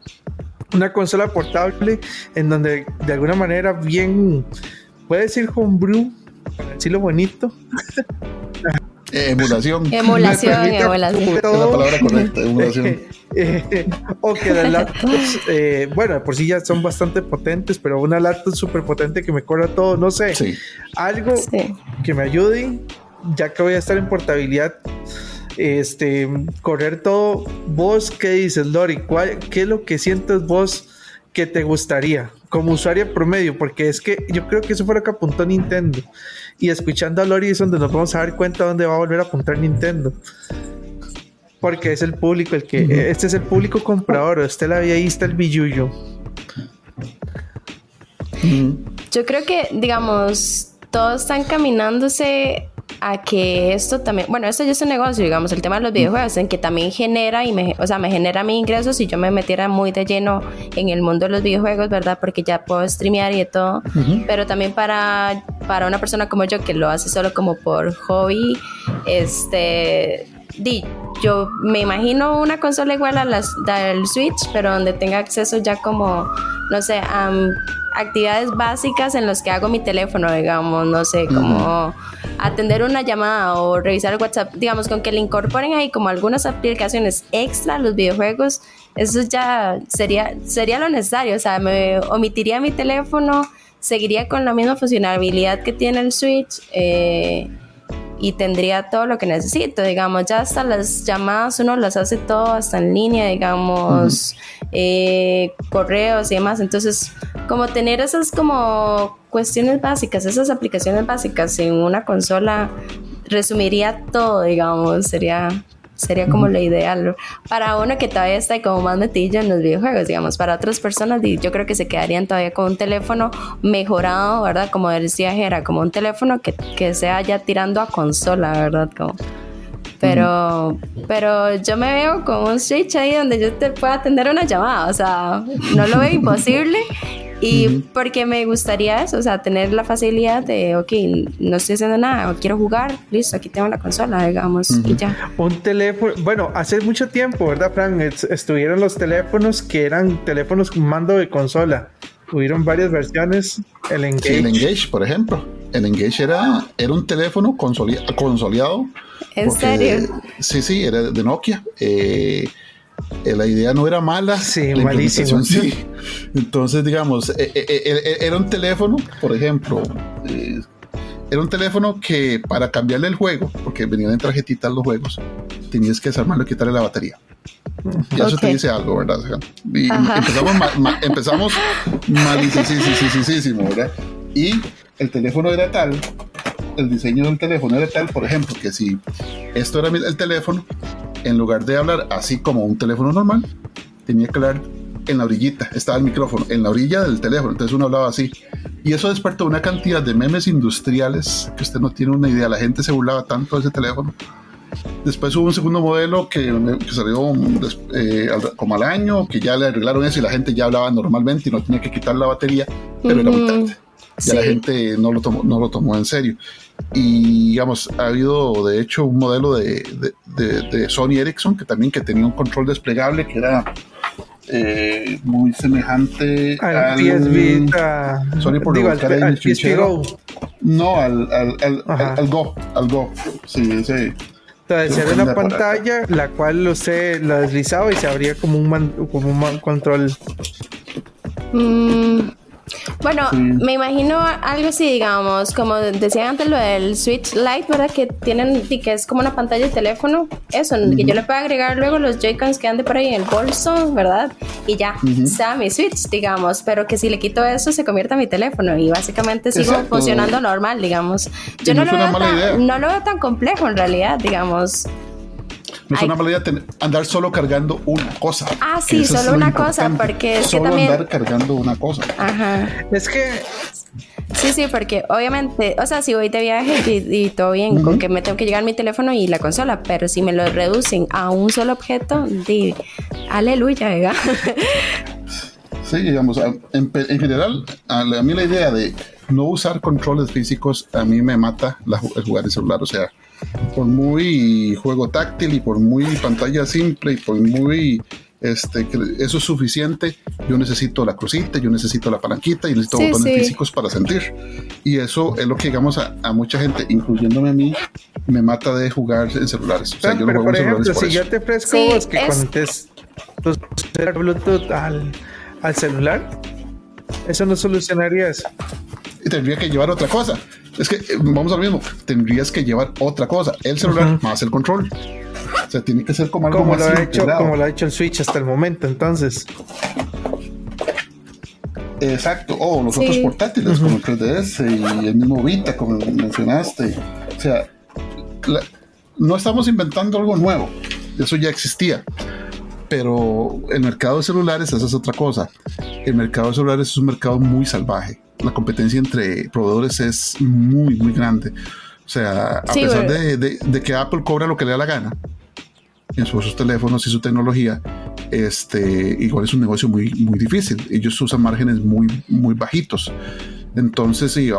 Speaker 1: una consola portable en donde de alguna manera bien, puede decir homebrew, para decirlo bonito.
Speaker 2: Emulación.
Speaker 3: Emulación, emulación.
Speaker 2: Es la palabra correcta, emulación.
Speaker 1: o que las laptops, eh, bueno, por sí ya son bastante potentes, pero una laptop súper potente que me corra todo, no sé. Algo que me ayude, ya que voy a estar en portabilidad, este, correr todo. ¿Vos qué dices, Lori? ¿Cuál, ¿Qué es lo que sientes vos que te gustaría como usuario promedio? Porque es que yo creo que eso fue lo que apuntó Nintendo y escuchando a Lori es donde nos vamos a dar cuenta dónde va a volver a apuntar Nintendo. Porque es el público el que. Este es el público comprador. Este la ahí está el billuyo.
Speaker 3: Yo creo que, digamos, todos están caminándose a que esto también, bueno, esto ya es un negocio, digamos, el tema de los videojuegos, en que también genera y me, o sea, me genera mi ingresos si yo me metiera muy de lleno en el mundo de los videojuegos, ¿verdad? Porque ya puedo streamear y de todo, pero también para, para una persona como yo que lo hace solo como por hobby, este, di, yo me imagino una consola igual a las del Switch, pero donde tenga acceso ya como, no sé, a actividades básicas en las que hago mi teléfono, digamos, no sé, como atender una llamada o revisar el WhatsApp, digamos, con que le incorporen ahí como algunas aplicaciones extra los videojuegos, eso ya sería, sería lo necesario, o sea, me omitiría mi teléfono, seguiría con la misma funcionalidad que tiene el Switch. Eh, y tendría todo lo que necesito, digamos, ya hasta las llamadas uno las hace todo hasta en línea, digamos, eh, correos y demás, entonces como tener esas como cuestiones básicas, esas aplicaciones básicas en una consola resumiría todo, digamos, sería Sería como lo ideal para uno que todavía está como más metido en los videojuegos, digamos. Para otras personas, yo creo que se quedarían todavía con un teléfono mejorado, ¿verdad? Como decía Jera, como un teléfono que, que sea ya tirando a consola, ¿verdad? Como, pero, pero yo me veo con un switch ahí donde yo te pueda atender una llamada, o sea, no lo veo imposible y porque me gustaría eso, o sea, tener la facilidad de, ok, no estoy haciendo nada, quiero jugar, listo, aquí tengo la consola, digamos, y ya.
Speaker 1: Un teléfono, bueno, hace mucho tiempo, ¿verdad, Fran? estuvieron los teléfonos que eran teléfonos con mando de consola. Hubieron varias versiones. El Engage.
Speaker 2: el Engage, por ejemplo. El Engage era, era un teléfono consolidado.
Speaker 3: ¿En serio?
Speaker 2: Sí, sí, era de Nokia. Eh, la idea no era mala,
Speaker 1: sí, malísimo.
Speaker 2: Sí. Entonces, digamos, eh, eh, era un teléfono, por ejemplo, era un teléfono que para cambiarle el juego, porque venían en tarjetitas los juegos, tenías que desarmarlo y quitarle la batería. Y eso te dice algo, ¿verdad? Y empezamos, ma, empezamos malísimo, ¿verdad? Y el teléfono era tal, el diseño del teléfono era tal, por ejemplo, que si esto era el teléfono, en lugar de hablar así como un teléfono normal, tenía que hablar en la orillita, estaba el micrófono, en la orilla del teléfono, entonces uno hablaba así. Y eso despertó una cantidad de memes industriales que usted no tiene una idea, la gente se burlaba tanto de ese teléfono. Después hubo un segundo modelo que, salió eh, como al año, que ya le arreglaron eso y la gente ya hablaba normalmente y no tenía que quitar la batería, pero era muy tarde. Ya la gente no lo, tomó, no lo tomó en serio. Y digamos, ha habido de hecho un modelo de, de, Sony Ericsson que también que tenía un control desplegable que era eh, muy semejante
Speaker 1: al, al Vita.
Speaker 2: Sony por
Speaker 1: digo, al, al Go.
Speaker 2: No, al, al, al, Go, al Go. Sí, sí.
Speaker 1: Entonces era una pantalla la cual usted la deslizaba y se abría como un, como un control.
Speaker 3: Mm, bueno, me imagino algo así, digamos, como decía antes lo del Switch Lite, ¿verdad? Que tienen, que es como una pantalla de teléfono. Eso, que yo le puedo agregar luego los Joy-Cons que ande por ahí en el bolso, ¿verdad? Y ya, está mi Switch, digamos. Pero que si le quito eso, se convierte en mi teléfono y básicamente sigo funcionando normal, digamos. Yo no lo, veo tan, no lo veo tan complejo en realidad, digamos.
Speaker 2: No es una mala idea andar solo cargando una cosa.
Speaker 3: Ah, sí, solo una cosa, porque es
Speaker 2: solo
Speaker 3: que también...
Speaker 2: andar cargando una cosa.
Speaker 3: Ajá.
Speaker 1: Es que...
Speaker 3: Sí, sí, porque obviamente, o sea, si voy de viaje y, todo bien, con que me tengo que llegar mi teléfono y la consola, pero si me lo reducen a un solo objeto, di, aleluya, ¿verdad?
Speaker 2: Sí, digamos, en, general, a, mí la idea de no usar controles físicos a mí me mata la, el jugar en celular, o sea, por muy juego táctil y por muy pantalla simple y por muy este, eso es suficiente. Yo necesito la crucita, yo necesito la palanquita y necesito botones físicos para sentir. Y eso es lo que, digamos, a, mucha gente, incluyéndome a mí, me mata de jugar en celulares.
Speaker 1: O sea, pero, yo por ejemplo, si yo te ofrezco es que conectes tu Bluetooth al, al celular, eso no solucionaría eso.
Speaker 2: Y tendría que llevar otra cosa. Es que eh, vamos al mismo. Tendrías que llevar otra cosa: el celular más el control. O sea, tiene que ser como algo
Speaker 1: como lo ha hecho, Como lo ha hecho el Switch hasta el momento, entonces.
Speaker 2: Exacto, o los otros portátiles como el 3DS y el mismo Vita, como mencionaste. O sea, no estamos inventando algo nuevo, eso ya existía. Pero el mercado de celulares, esa es otra cosa. El mercado de celulares es un mercado muy salvaje la competencia entre proveedores es muy, muy grande. O sea, a pesar de, que Apple cobra lo que le da la gana en sus, teléfonos y su tecnología, este, igual es un negocio muy, muy difícil. Ellos usan márgenes muy, muy bajitos. Entonces, sí,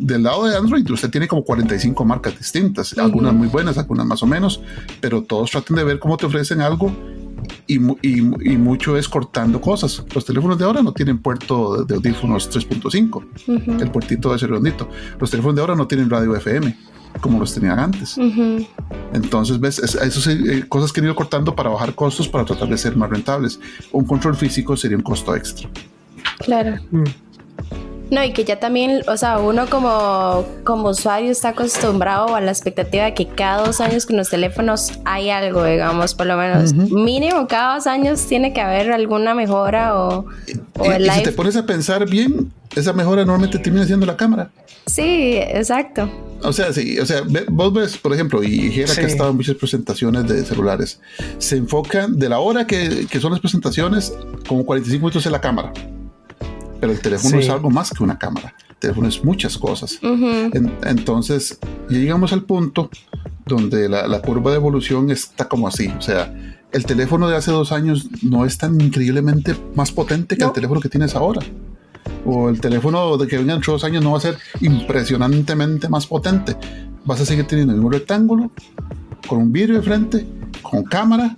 Speaker 2: del lado de Android, usted tiene como 45 marcas distintas, algunas muy buenas, algunas más o menos, pero todos tratan de ver cómo te ofrecen algo y, mucho es cortando cosas. Los teléfonos de ahora no tienen puerto de audífonos 3.5, el puertito de ese redondito. Los teléfonos de ahora no tienen radio FM como los tenían antes. Entonces, ves, esas eh, cosas que han ido cortando para bajar costos para tratar de ser más rentables. Un control físico sería un costo extra.
Speaker 3: Claro. Mm. No, y que ya también, o sea, uno como, como usuario está acostumbrado a la expectativa de que cada dos años con los teléfonos hay algo, digamos, por lo menos mínimo cada dos años tiene que haber alguna mejora o,
Speaker 2: o el si te pones a pensar bien, esa mejora normalmente termina siendo la cámara.
Speaker 3: Sí, exacto.
Speaker 2: O sea, sí, o sea, vos ves, por ejemplo, y Jera que ha estado en muchas presentaciones de celulares, se enfocan de la hora que, que son las presentaciones, como 45 minutos en la cámara. Pero el teléfono es algo más que una cámara. El teléfono es muchas cosas. entonces, llegamos al punto donde la, curva de evolución está como así. O sea, el teléfono de hace dos años no es tan increíblemente más potente que el teléfono que tienes ahora. O el teléfono de que vengan dos años no va a ser impresionantemente más potente. Vas a seguir teniendo el mismo rectángulo, con un vidrio de frente, con cámara,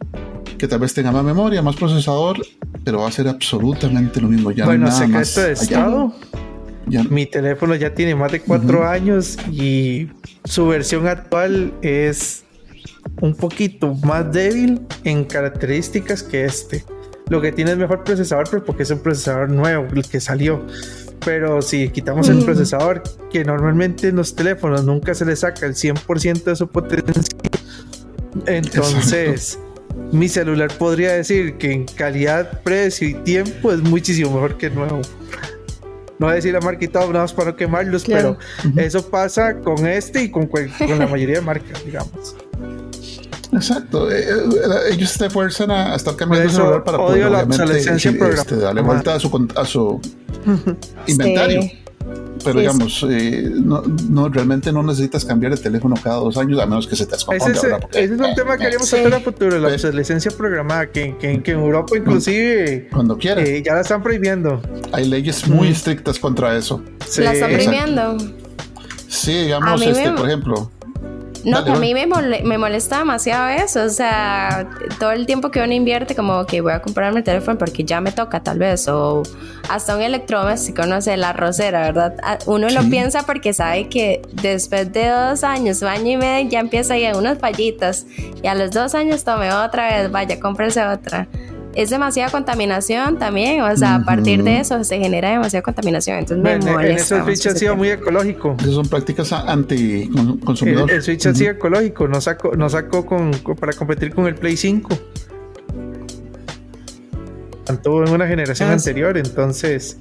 Speaker 2: que tal vez tenga más memoria, más procesador pero va a ser absolutamente lo mismo. Ya
Speaker 1: bueno, nada secreto de estado. Mi teléfono ya tiene más de cuatro años y su versión actual es un poquito más débil en características que este. Lo que tiene es mejor procesador, pero porque es un procesador nuevo, el que salió. Pero si quitamos el procesador, que normalmente en los teléfonos nunca se le saca el 100% de su potencia, entonces mi celular podría decir que en calidad, precio y tiempo es muchísimo mejor que el nuevo. No voy a decir la marca y todo, nada más para no quemarlos, pero eso pasa con este y con, la mayoría de marcas, digamos.
Speaker 2: Exacto, eh, eh, ellos se esfuerzan a, estar cambiando el celular para poder la este, darle vuelta a su, a su inventario. Pero digamos, eh, no, realmente no necesitas cambiar el teléfono cada dos años, a menos que se te
Speaker 1: descomponga. Ese, es un tema que queríamos tratar a futuro, la obsolescencia programada, que, en Europa inclusive
Speaker 2: cuando quiera.
Speaker 1: Eh, ya la están prohibiendo.
Speaker 2: Hay leyes muy estrictas contra eso.
Speaker 3: ¿La están prohibiendo?
Speaker 2: Sí, digamos, este, por ejemplo,
Speaker 3: no, a mí me, me, molesta demasiado eso. O sea, todo el tiempo que uno invierte, como que voy a comprarme el teléfono porque ya me toca, tal vez. O hasta un electrodoméstico, no sé, la rosera, ¿verdad? Ah, uno lo piensa porque sabe que después de dos años, año y medio, ya empieza a ir unas fallitas. Y a los dos años tome otra vez, vaya, cómprese otra es demasiada contaminación también, o sea, a partir de eso se genera demasiada contaminación, entonces me molesta. En
Speaker 1: eso el Switch ha sido muy ecológico.
Speaker 2: Esas son prácticas anti-consumidor.
Speaker 1: El, Switch ha sido ecológico, no sacó, no sacó con, para competir con el Play 5. Tanto en una generación ah, anterior, entonces...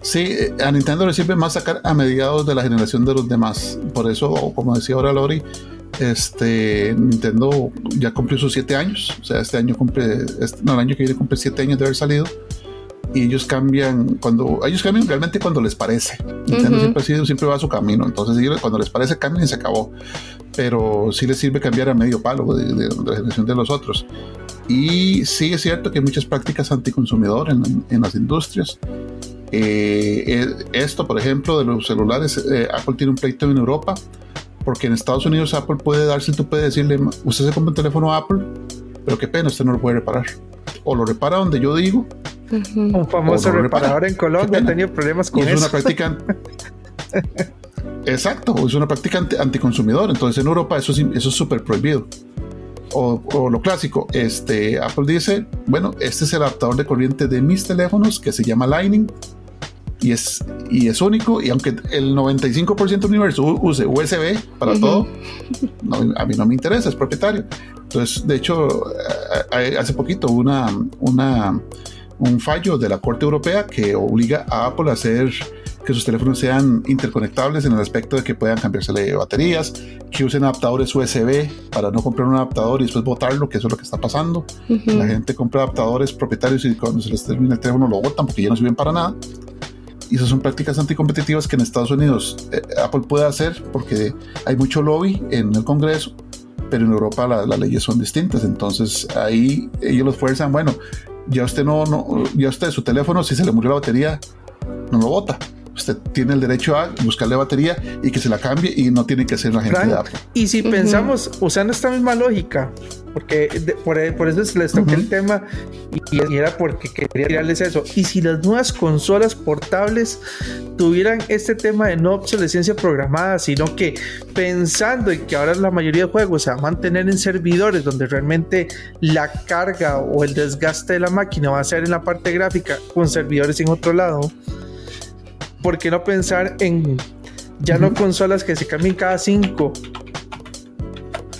Speaker 2: Sí, eh, a Nintendo le sirve más sacar a mediados de la generación de los demás. Por eso, como decía ahora Lori, este Nintendo ya cumplió sus siete años, o sea, este año cumple, este, no, el año que viene cumple siete años de haber salido. Y ellos cambian cuando ellos cambian realmente cuando les parece. Nintendo siempre, sido, siempre va a su camino. Entonces, cuando les parece, cambian y se acabó. Pero sí les sirve cambiar a medio palo de, la generación de los otros. Y sí es cierto que hay muchas prácticas anticonsumidor en, en las industrias. Eh, eh, esto, por ejemplo, de los celulares, eh, Apple tiene un pleito en Europa porque en Estados Unidos Apple puede darse, tú puedes decirle, usted se compra un teléfono Apple, pero qué pena, usted no lo puede reparar. O lo repara donde yo digo.
Speaker 1: Un famoso reparador en Colombia ha tenido problemas con
Speaker 2: es
Speaker 1: eso.
Speaker 2: Una práctica Exacto, es una práctica anticonsumidor. Entonces en Europa eso, eso es súper prohibido. O, o, lo clásico, este, Apple dice, bueno, este es el adaptador de corriente de mis teléfonos que se llama Lightning y es, y es único. Y aunque el 95% del universo use USB para todo, a mí no me interesa, es propietario. Entonces, de hecho, hace poquito una, una, un fallo de la Corte Europea que obliga a Apple a hacer que sus teléfonos sean interconectables en el aspecto de que puedan cambiarse baterías, que usen adaptadores USB para no comprar un adaptador y después botarlo, que eso es lo que está pasando. La gente compra adaptadores propietarios y cuando se les termina el teléfono lo botan porque ya no sirven para nada y esas son prácticas anticompetitivas que en Estados Unidos eh, Apple puede hacer porque hay mucho lobby en el Congreso, pero en Europa las leyes son distintas. Entonces ahí ellos los fuerzan, bueno, ya usted no, no, ya usted su teléfono, si se le murió la batería, no lo bota. Usted tiene el derecho a buscarle batería y que se la cambie y no tiene que ser agente de Apple.
Speaker 1: Y si pensamos, usando esta misma lógica, porque por, eso les toqué el tema y, era porque quería tirarles eso. Y si las nuevas consolas portables tuvieran este tema de no obsolescencia programada, sino que pensando en que ahora la mayoría de juegos se va a mantener en servidores donde realmente la carga o el desgaste de la máquina va a ser en la parte gráfica con servidores en otro lado, ¿por qué no pensar en ya no consolas que se cambien cada cinco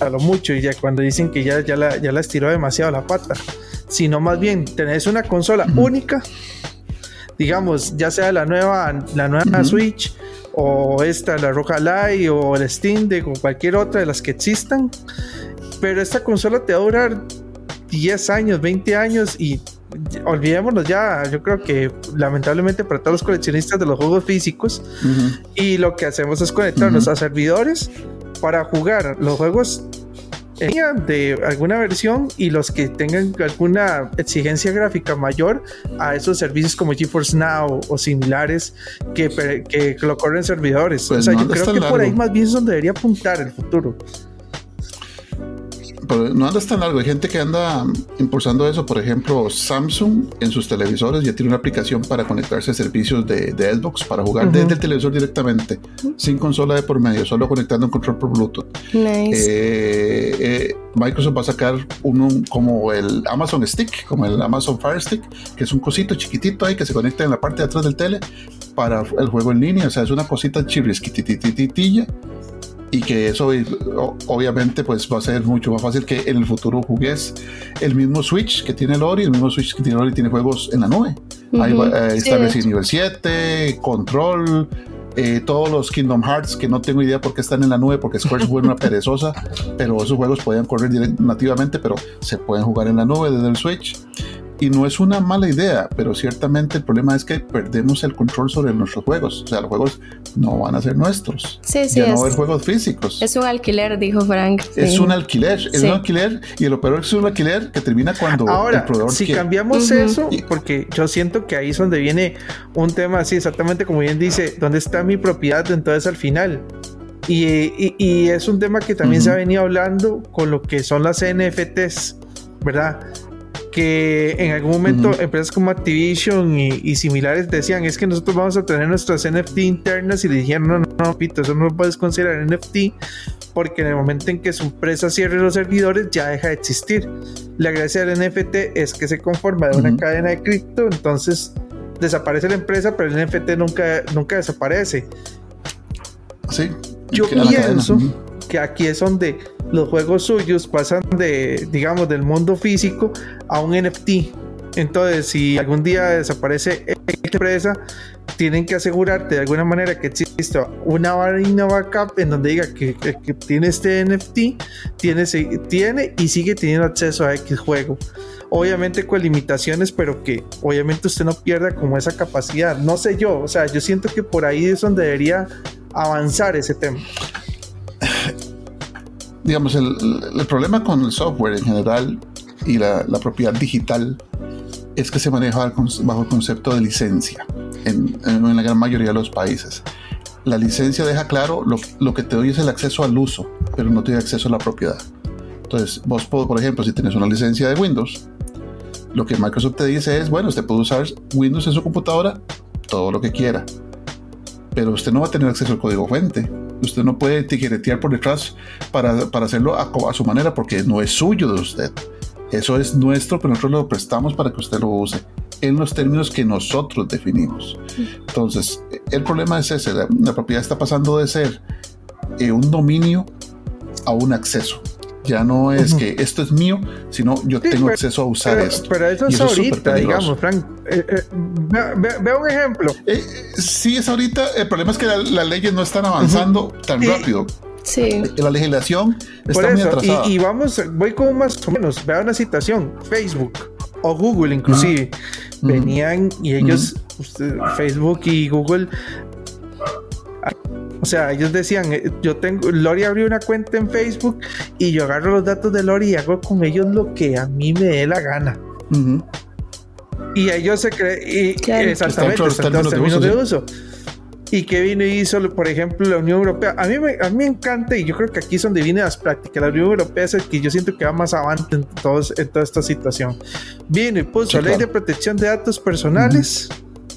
Speaker 1: a lo mucho y ya cuando dicen que ya, ya, la, ya la estiró demasiado la pata, sino más bien tenés una consola única, digamos, ya sea la nueva, la nueva Switch o esta, la Roja Light o el Steam Deck o cualquier otra de las que existan, pero esta consola te va a durar 10 años, 20 años y olvidémonos ya, yo creo que lamentablemente para todos los coleccionistas de los juegos físicos y lo que hacemos es conectarnos a servidores para jugar los juegos de alguna versión y los que tengan alguna exigencia gráfica mayor a esos servicios como GeForce Now o similares que, que, lo corren servidores. Pues o sea, yo creo que por ahí más bien es donde debería apuntar el futuro
Speaker 2: no anda tan largo. Hay gente que anda impulsando eso. Por ejemplo, Samsung en sus televisores ya tiene una aplicación para conectarse a servicios de, Xbox para jugar desde el televisor directamente, sin consola de por medio, solo conectando un control por Bluetooth. Eh, eh, Microsoft va a sacar uno como el Amazon Stick, como el Amazon Fire Stick, que es un cosito chiquitito ahí que se conecta en la parte de atrás del tele para el juego en línea. O sea, es una cosita chirrisquitititilla y que eso obviamente pues va a ser mucho más fácil que en el futuro jugues el mismo Switch que tiene Lori, el mismo Switch que tiene Lori tiene juegos en la nube. Ahí eh, está Resident Evil 7, Control, eh, todos los Kingdom Hearts que no tengo idea por qué están en la nube porque Square fue una perezosa, pero esos juegos podían correr nativamente, pero se pueden jugar en la nube desde el Switch. Y no es una mala idea, pero ciertamente el problema es que perdemos el control sobre nuestros juegos. O sea, los juegos no van a ser nuestros.
Speaker 3: Sí, sí.
Speaker 2: Ya no va a haber juegos físicos.
Speaker 3: Es un alquiler, dijo Frank.
Speaker 2: Es un alquiler, es un alquiler. Y lo peor es que es un alquiler que termina cuando
Speaker 1: Ahora, el proveedor Si cambiamos eso, porque yo siento que ahí es donde viene un tema así, exactamente como bien dice, ¿dónde está mi propiedad? Entonces al final. Y, y, es un tema que también se ha venido hablando con lo que son las NFTs, ¿verdad? Que en algún momento empresas como Activision y, similares decían es que nosotros vamos a tener nuestras NFT internas y le dijeron no, no, no, Pito, eso no lo puedes considerar NFT porque en el momento en que su empresa cierre los servidores ya deja de existir. La gracia del NFT es que se conforma de una cadena de cripto, entonces desaparece la empresa, pero el NFT nunca, nunca desaparece.
Speaker 2: Sí.
Speaker 1: Yo pienso que aquí es donde los juegos suyos pasan de, digamos, del mundo físico a un NFT. Entonces, si algún día desaparece empresa, tienen que asegurarte de alguna manera que exista una vaina backup en donde diga que, tiene este NFT, tiene, tiene y sigue teniendo acceso a X juego. Obviamente con limitaciones, pero que obviamente usted no pierda como esa capacidad. No sé yo, o sea, yo siento que por ahí es donde debería avanzar ese tema
Speaker 2: digamos, el, problema con el software en general y la, propiedad digital es que se maneja bajo el concepto de licencia en, la gran mayoría de los países. La licencia deja claro lo, que te doy es el acceso al uso, pero no te doy acceso a la propiedad. Entonces, vos, por ejemplo, si tienes una licencia de Windows, lo que Microsoft te dice es, bueno, usted puede usar Windows en su computadora todo lo que quiera, pero usted no va a tener acceso al código fuente Usted no puede tijeretear por detrás para, para hacerlo a, su manera porque no es suyo de usted. Eso es nuestro, pero nosotros lo prestamos para que usted lo use en los términos que nosotros definimos. Entonces, el problema es ese, la, propiedad está pasando de ser eh, un dominio a un acceso. Ya no es que esto es mío, sino yo tengo acceso a usar esto.
Speaker 1: Pero eso es ahorita, digamos, Frank. Eh, eh, veo un ejemplo.
Speaker 2: Eh, sí, es ahorita. El problema es que las leyes no están avanzando tan rápido.
Speaker 3: Sí.
Speaker 2: La legislación está muy atrasada.
Speaker 1: Y, vamos, voy como más o menos. Vea una situación. Facebook o Google, inclusive, venían y ellos, Facebook y Google o sea, ellos decían, eh, yo tengo, Lori abrió una cuenta en Facebook y yo agarro los datos de Lori y hago con ellos lo que a mí me dé la gana. Y ellos se creen, y exactamente, están términos de uso. y que vino y hizo, por ejemplo, la Unión Europea. A mí, me, a mí me encanta y yo creo que aquí es donde vienen las prácticas. La Unión Europea es el que yo siento que va más avante en, todos, en toda esta situación. Vino y puso ley de protección de datos personales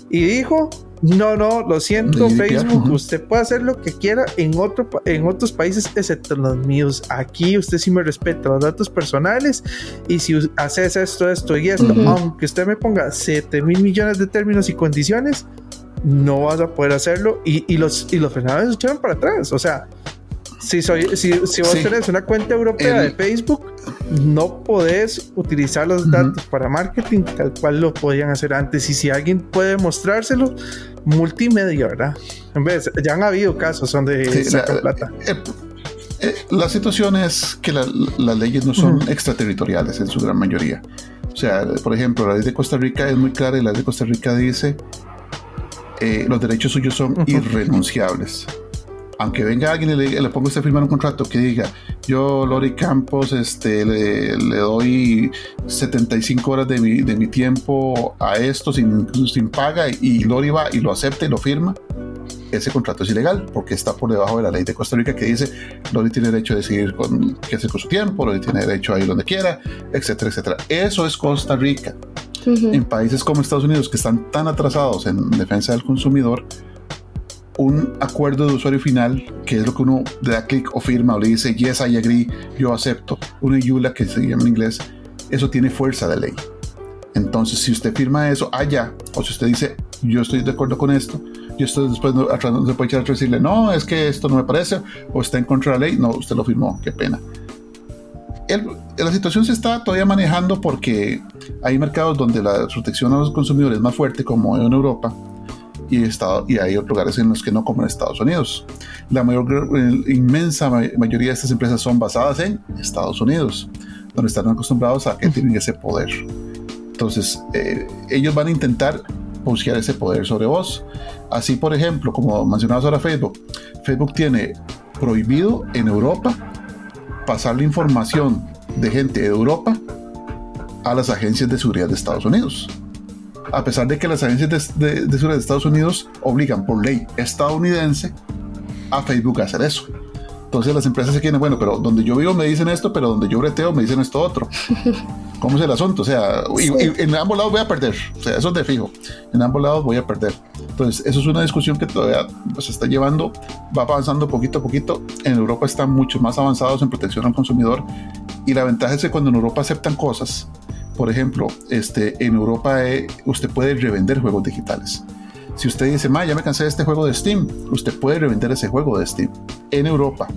Speaker 1: y dijo, no, no, lo siento, Facebook, usted puede hacer lo que quiera en, otro, en otros países excepto los míos. Aquí usted sí me respeta los datos personales y si haces esto, esto y esto, aunque usted me ponga 7 mil millones de términos y condiciones, no vas a poder hacerlo y, los, y los se echaron para atrás. O sea, si, soy, si, si vos tenés una cuenta europea de Facebook, no podés utilizar los datos para marketing tal cual lo podían hacer antes. Y si alguien puede mostrárselo, multimedia, ¿verdad? En vez, ya han habido casos donde sacan plata.
Speaker 2: Eh, eh, la situación es que las leyes no son extraterritoriales en su gran mayoría. O sea, por ejemplo, la ley de Costa Rica es muy clara y la ley de Costa Rica dice eh, los derechos suyos son irrenunciables. Aunque venga alguien y le, le ponga usted a firmar un contrato que diga, yo, Lori Campos, este, le, doy 75 horas de mi, de mi, tiempo a esto sin, sin paga y Lori va y lo acepta y lo firma, ese contrato es ilegal porque está por debajo de la ley de Costa Rica que dice Lori tiene derecho a decidir con, qué hacer con su tiempo, Lori tiene derecho a ir donde quiera, etcétera, etcétera. Eso es Costa Rica. En países como Estados Unidos, que están tan atrasados en defensa del consumidor, un acuerdo de usuario final, que es lo que uno le da clic o firma o le dice yes, I agree, yo acepto, una YULA que se llama en inglés, eso tiene fuerza de ley. Entonces, si usted firma eso allá, o si usted dice yo estoy de acuerdo con esto, y esto después no, se puede echar a decirle no, es que esto no me parece, o está en contra de la ley, no, usted lo firmó, qué pena la situación se está todavía manejando porque hay mercados donde la protección a los consumidores es más fuerte, como en Europa, y, estado, y hay otros lugares en los que no, como en Estados Unidos. La mayor, inmensa mayoría de estas empresas son basadas en Estados Unidos, donde están acostumbrados a que tienen ese poder. Entonces, eh, ellos van a intentar buscar ese poder sobre vos. Así, por ejemplo, como mencionabas ahora Facebook, Facebook tiene prohibido en Europa pasar la información de gente de Europa a las agencias de seguridad de Estados Unidos. A pesar de que las agencias de, seguridad de Estados Unidos obligan por ley estadounidense a Facebook a hacer eso. Entonces las empresas se quieren, bueno, pero donde yo vivo me dicen esto, pero donde yo breteo me dicen esto otro. ¿Cómo es el asunto? O sea, y, en ambos lados voy a perder. O sea, eso es de fijo. En ambos lados voy a perder. Entonces, eso es una discusión que todavía pues, se está llevando, va avanzando poquito a poquito. En Europa están mucho más avanzados en protección al consumidor. Y la ventaja es que cuando en Europa aceptan cosas, por ejemplo, este, en Europa eh, usted puede revender juegos digitales. Si usted dice, ma, ya me cansé de este juego de Steam, usted puede revender ese juego de Steam. En Europa,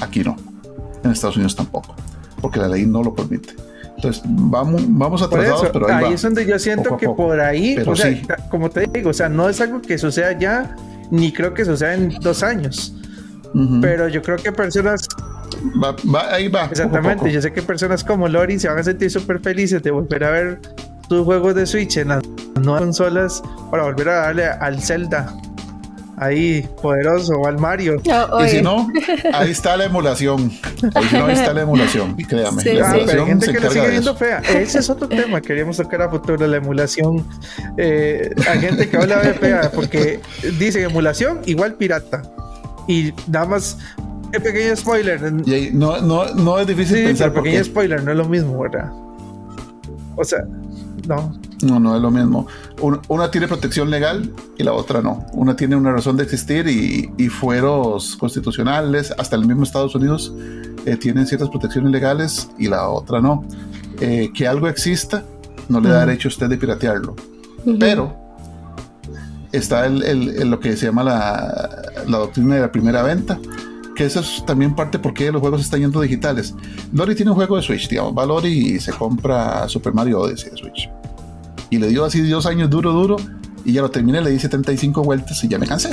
Speaker 2: aquí no. En Estados Unidos tampoco, porque la ley no lo permite. Entonces, vamos, vamos atrasados, pero ahí,
Speaker 1: ahí es donde yo siento que por ahí, o sea, como te digo, o sea, no es algo que suceda ya, ni creo que suceda en dos años. Pero yo creo que personas.
Speaker 2: Va, ahí va.
Speaker 1: Exactamente, yo sé que personas como Lori se van a sentir súper felices de volver a ver tus juegos de Switch en las nuevas consolas para volver a darle al Zelda ahí poderoso o al Mario.
Speaker 2: y si no, ahí está la emulación. Ahí no, está la emulación, créame.
Speaker 1: la hay gente que lo sigue viendo fea. Ese es otro tema. Queríamos tocar a futuro la emulación. Eh, hay gente que habla de fea porque dice emulación igual pirata. Y nada más un pequeño spoiler.
Speaker 2: no, no, no es difícil sí, pensar.
Speaker 1: pequeño spoiler, no es lo mismo, ¿verdad? O sea, no.
Speaker 2: No, no es lo mismo. Una, tiene protección legal y la otra no. Una tiene una razón de existir y, fueros constitucionales, hasta el mismo Estados Unidos, eh, tienen ciertas protecciones legales y la otra no. Eh, que algo exista no le da derecho a usted de piratearlo. Pero está el, lo que se llama la, la, doctrina de la primera venta, que eso es también parte porque los juegos están yendo digitales. Lori tiene un juego de Switch, digamos, va Lori y se compra Super Mario Odyssey de Switch y le dio así dos años duro, duro, y ya lo terminé, le di 75 vueltas y ya me cansé.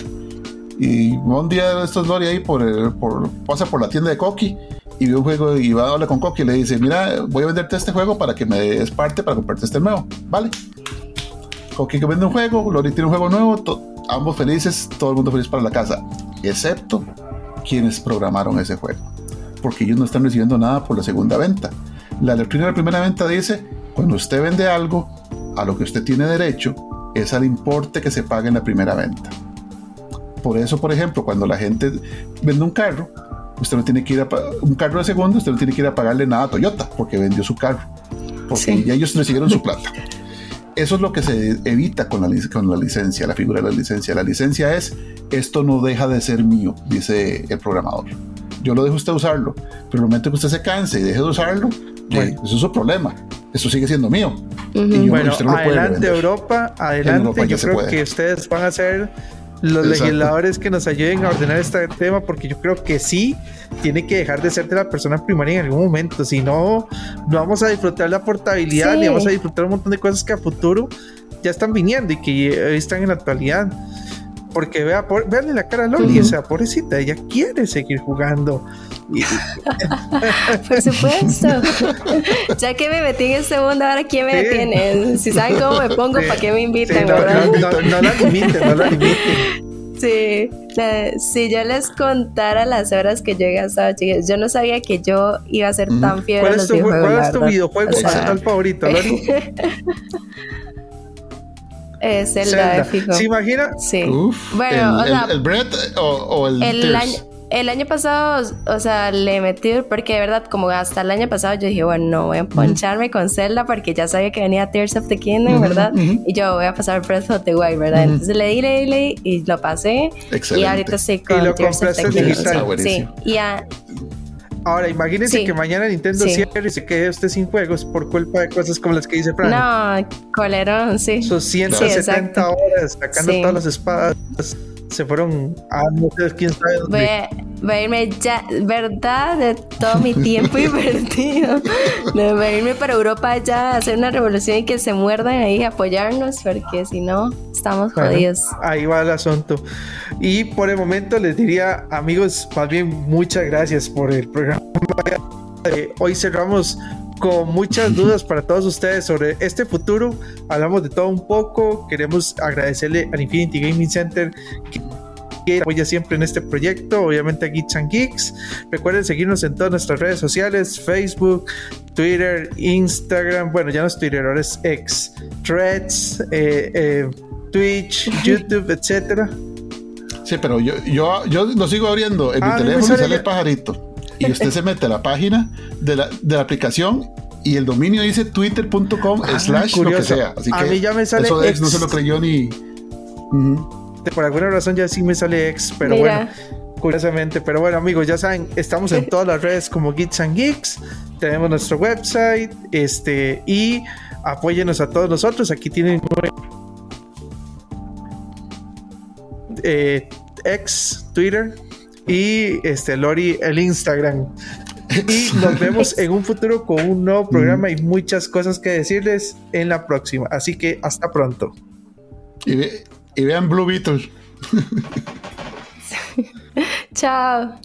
Speaker 2: Y un día de estos Lori ahí por, por, pasa por la tienda de Coqui y ve un juego y va a hablar con Coqui y le dice, mira, voy a venderte este juego para que me des parte para comprarte este nuevo. Vale. Coqui que vende un juego, Lori tiene un juego nuevo, ambos felices, todo el mundo feliz para la casa, excepto quienes programaron ese juego. Porque ellos no están recibiendo nada por la segunda venta. La doctrina de la primera venta dice, cuando usted vende algo, a lo que usted tiene derecho es al importe que se paga en la primera venta. por eso, por ejemplo, cuando la gente vende un carro, usted no tiene que ir a un carro de segundo, usted no tiene que ir a pagarle nada a Toyota porque vendió su carro, porque ya ellos recibieron su plata. Eso es lo que se evita con la, con la licencia, la figura de la licencia. La licencia es, esto no deja de ser mío, dice el programador. Yo lo dejo usted usarlo, pero el momento que usted se canse y deje de usarlo, eso es su problema. Eso sigue siendo mío.
Speaker 1: bueno, adelante Europa, adelante. yo creo que ustedes van a ser los legisladores que nos ayuden a ordenar este tema, porque yo creo que sí tiene que dejar de ser de la persona primaria en algún momento. Si no, no vamos a disfrutar la portabilidad ni vamos a disfrutar un montón de cosas que a futuro ya están viniendo y que hoy están en la actualidad. Porque vea, por, veanle la cara a Loli, o sea, pobrecita, ella quiere seguir jugando.
Speaker 3: Por supuesto. ya que me metí en este mundo, ahora quién me detiene. Si saben cómo me pongo, ¿para qué me invitan?
Speaker 1: no, no, la limiten, no la limiten.
Speaker 3: Sí, si yo les contara las horas que yo he gastado, chicas, yo no sabía que yo iba a ser tan fiel
Speaker 1: ¿Cuál es tu, ¿Cuál es tu videojuego favorito, Lori?
Speaker 3: Es el de fijo.
Speaker 1: ¿Se imagina?
Speaker 3: Sí. bueno,
Speaker 2: el, o sea, el, Brett o, el,
Speaker 3: el año, el año pasado, o sea, le metí porque de verdad, como hasta el año pasado, yo dije, bueno, no voy a poncharme con Zelda porque ya sabía que venía Tears of the Kingdom, ¿verdad? Y yo voy a pasar Breath of the Wild, ¿verdad? Entonces le di, le di, le di y lo pasé.
Speaker 2: Excelente.
Speaker 3: Y ahorita estoy con Tears of the Kingdom. Sí, y ya.
Speaker 1: Ahora, imagínense que mañana Nintendo cierre y se quede usted sin juegos por culpa de cosas como las que dice Fran.
Speaker 3: No, colerón, sí.
Speaker 1: Sus 170 horas sacando todas las espadas se fueron a no sé quién sabe
Speaker 3: Voy a, voy a, irme ya, ¿verdad? De todo mi tiempo invertido. voy a irme para Europa ya a hacer una revolución y que se muerdan ahí apoyarnos, porque si no, estamos jodidos.
Speaker 1: Ahí va el asunto. Y por el momento les diría, amigos, más bien muchas gracias por el programa. hoy cerramos con muchas dudas para todos ustedes sobre este futuro. Hablamos de todo un poco. Queremos agradecerle al Infinity Gaming Center que apoya siempre en este proyecto, obviamente a Geeks and Geeks. Recuerden seguirnos en todas nuestras redes sociales, Facebook, Twitter, Instagram, bueno, ya no es Twitter, ahora es X, Threads, eh, eh, Twitch, YouTube, etcétera.
Speaker 2: Sí, pero yo, yo, yo lo sigo abriendo en mi ah, teléfono y sale el pajarito y usted se mete a la página de la, de la aplicación y el dominio dice twitter.com ah, slash lo que sea. Así
Speaker 1: a mí ya me sale
Speaker 2: eso ex. no se lo creyó ni...
Speaker 1: Por alguna razón ya sí me sale ex, pero bueno, curiosamente. Pero bueno, amigos, ya saben, estamos en todas las redes como Geeks and Geeks. Tenemos nuestro website, este, y apóyenos a todos nosotros. Aquí tienen eh, ex Twitter, y este Lori el Instagram. Y nos vemos en un futuro con un nuevo programa y muchas cosas que decirles en la próxima. Así que hasta pronto.
Speaker 2: Y, vean Blue Beetle.
Speaker 3: Chao.